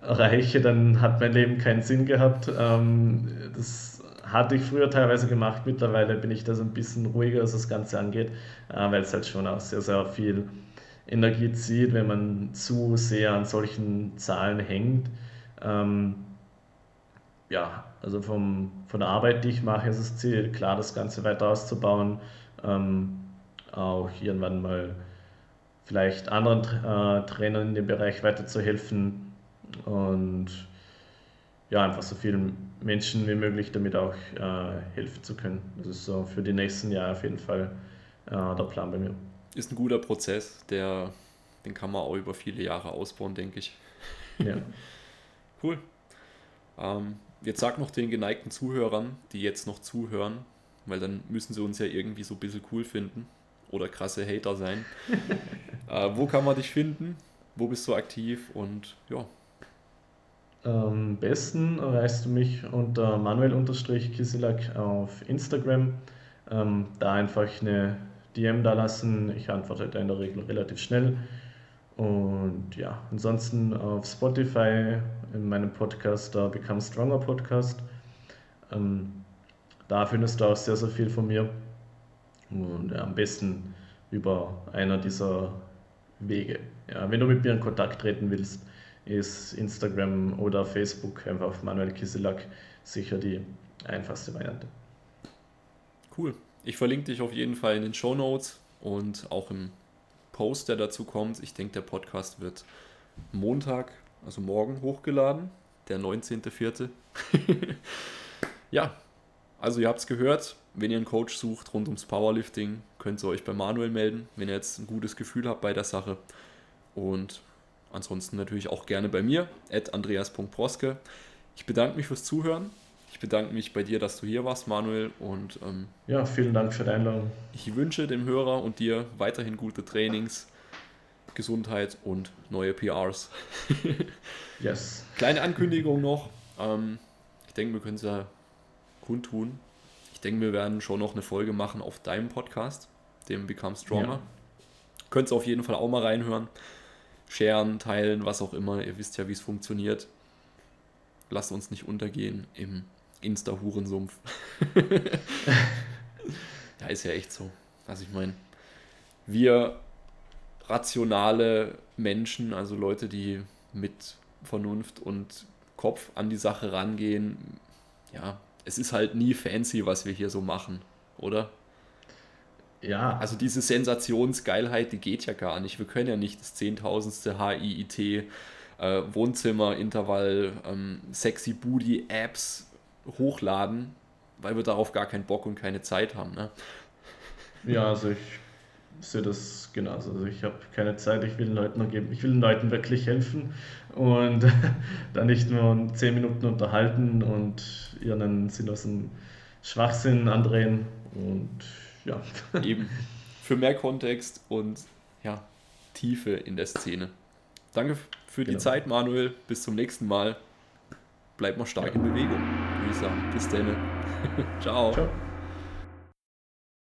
Speaker 2: erreiche, dann hat mein Leben keinen Sinn gehabt. Ähm, das hatte ich früher teilweise gemacht. Mittlerweile bin ich da so ein bisschen ruhiger, was das Ganze angeht, äh, weil es halt schon auch sehr, sehr viel Energie zieht, wenn man zu sehr an solchen Zahlen hängt. Ähm, ja, also vom, von der Arbeit, die ich mache, ist das Ziel, klar, das Ganze weiter auszubauen. Ähm, auch irgendwann mal vielleicht anderen äh, Trainern in dem Bereich weiterzuhelfen und ja, einfach so vielen Menschen wie möglich damit auch äh, helfen zu können. Das ist so für die nächsten Jahre auf jeden Fall äh, der Plan bei mir.
Speaker 1: Ist ein guter Prozess, der, den kann man auch über viele Jahre ausbauen, denke ich. Ja. cool. Ähm, jetzt sag noch den geneigten Zuhörern, die jetzt noch zuhören, weil dann müssen sie uns ja irgendwie so ein bisschen cool finden oder krasse Hater sein. äh, wo kann man dich finden? Wo bist du aktiv? Und ja.
Speaker 2: Am besten erreichst du mich unter manuel-kisilak auf Instagram. Ähm, da einfach eine DM da lassen. Ich antworte da in der Regel relativ schnell. Und ja, ansonsten auf Spotify in meinem Podcast, der Become Stronger Podcast. Ähm, da findest du auch sehr, sehr viel von mir. Und ja, am besten über einer dieser Wege. Ja, wenn du mit mir in Kontakt treten willst, ist Instagram oder Facebook einfach auf Manuel Kiselak sicher die einfachste Variante.
Speaker 1: Cool. Ich verlinke dich auf jeden Fall in den Show Notes und auch im Post, der dazu kommt. Ich denke, der Podcast wird Montag, also morgen hochgeladen, der 19.04. ja, also ihr habt es gehört, wenn ihr einen Coach sucht rund ums Powerlifting, könnt ihr euch bei Manuel melden, wenn ihr jetzt ein gutes Gefühl habt bei der Sache. Und ansonsten natürlich auch gerne bei mir, at andreas.proske. Ich bedanke mich fürs Zuhören. Ich bedanke mich bei dir, dass du hier warst, Manuel. Und ähm,
Speaker 2: ja, vielen Dank für die Einladung.
Speaker 1: Ich wünsche dem Hörer und dir weiterhin gute Trainings, Gesundheit und neue PRs. yes. Kleine Ankündigung noch. Ähm, ich denke, wir können es ja kundtun. Ich denke, wir werden schon noch eine Folge machen auf deinem Podcast, dem Become Stronger. Ja. Könnt ihr auf jeden Fall auch mal reinhören. Scheren, teilen, was auch immer. Ihr wisst ja, wie es funktioniert. Lasst uns nicht untergehen im Insta-Hurensumpf. ja, ist ja echt so. Also ich meine, wir rationale Menschen, also Leute, die mit Vernunft und Kopf an die Sache rangehen, ja, es ist halt nie fancy, was wir hier so machen, oder? Ja. Also diese Sensationsgeilheit, die geht ja gar nicht. Wir können ja nicht das zehntausendste HIIT äh, Wohnzimmerintervall ähm, sexy Booty Apps hochladen, weil wir darauf gar keinen Bock und keine Zeit haben. Ne?
Speaker 2: Ja, also ich sehe das genauso. Also ich habe keine Zeit, ich will den Leuten geben, ich will den Leuten wirklich helfen und dann nicht nur zehn Minuten unterhalten und ihren sinnlosen Schwachsinn andrehen und ja.
Speaker 1: Eben. Für mehr Kontext und ja, Tiefe in der Szene. Danke für die genau. Zeit, Manuel. Bis zum nächsten Mal. Bleib mal stark in Bewegung, würde ich sagen. Bis dann. Ciao. Ciao.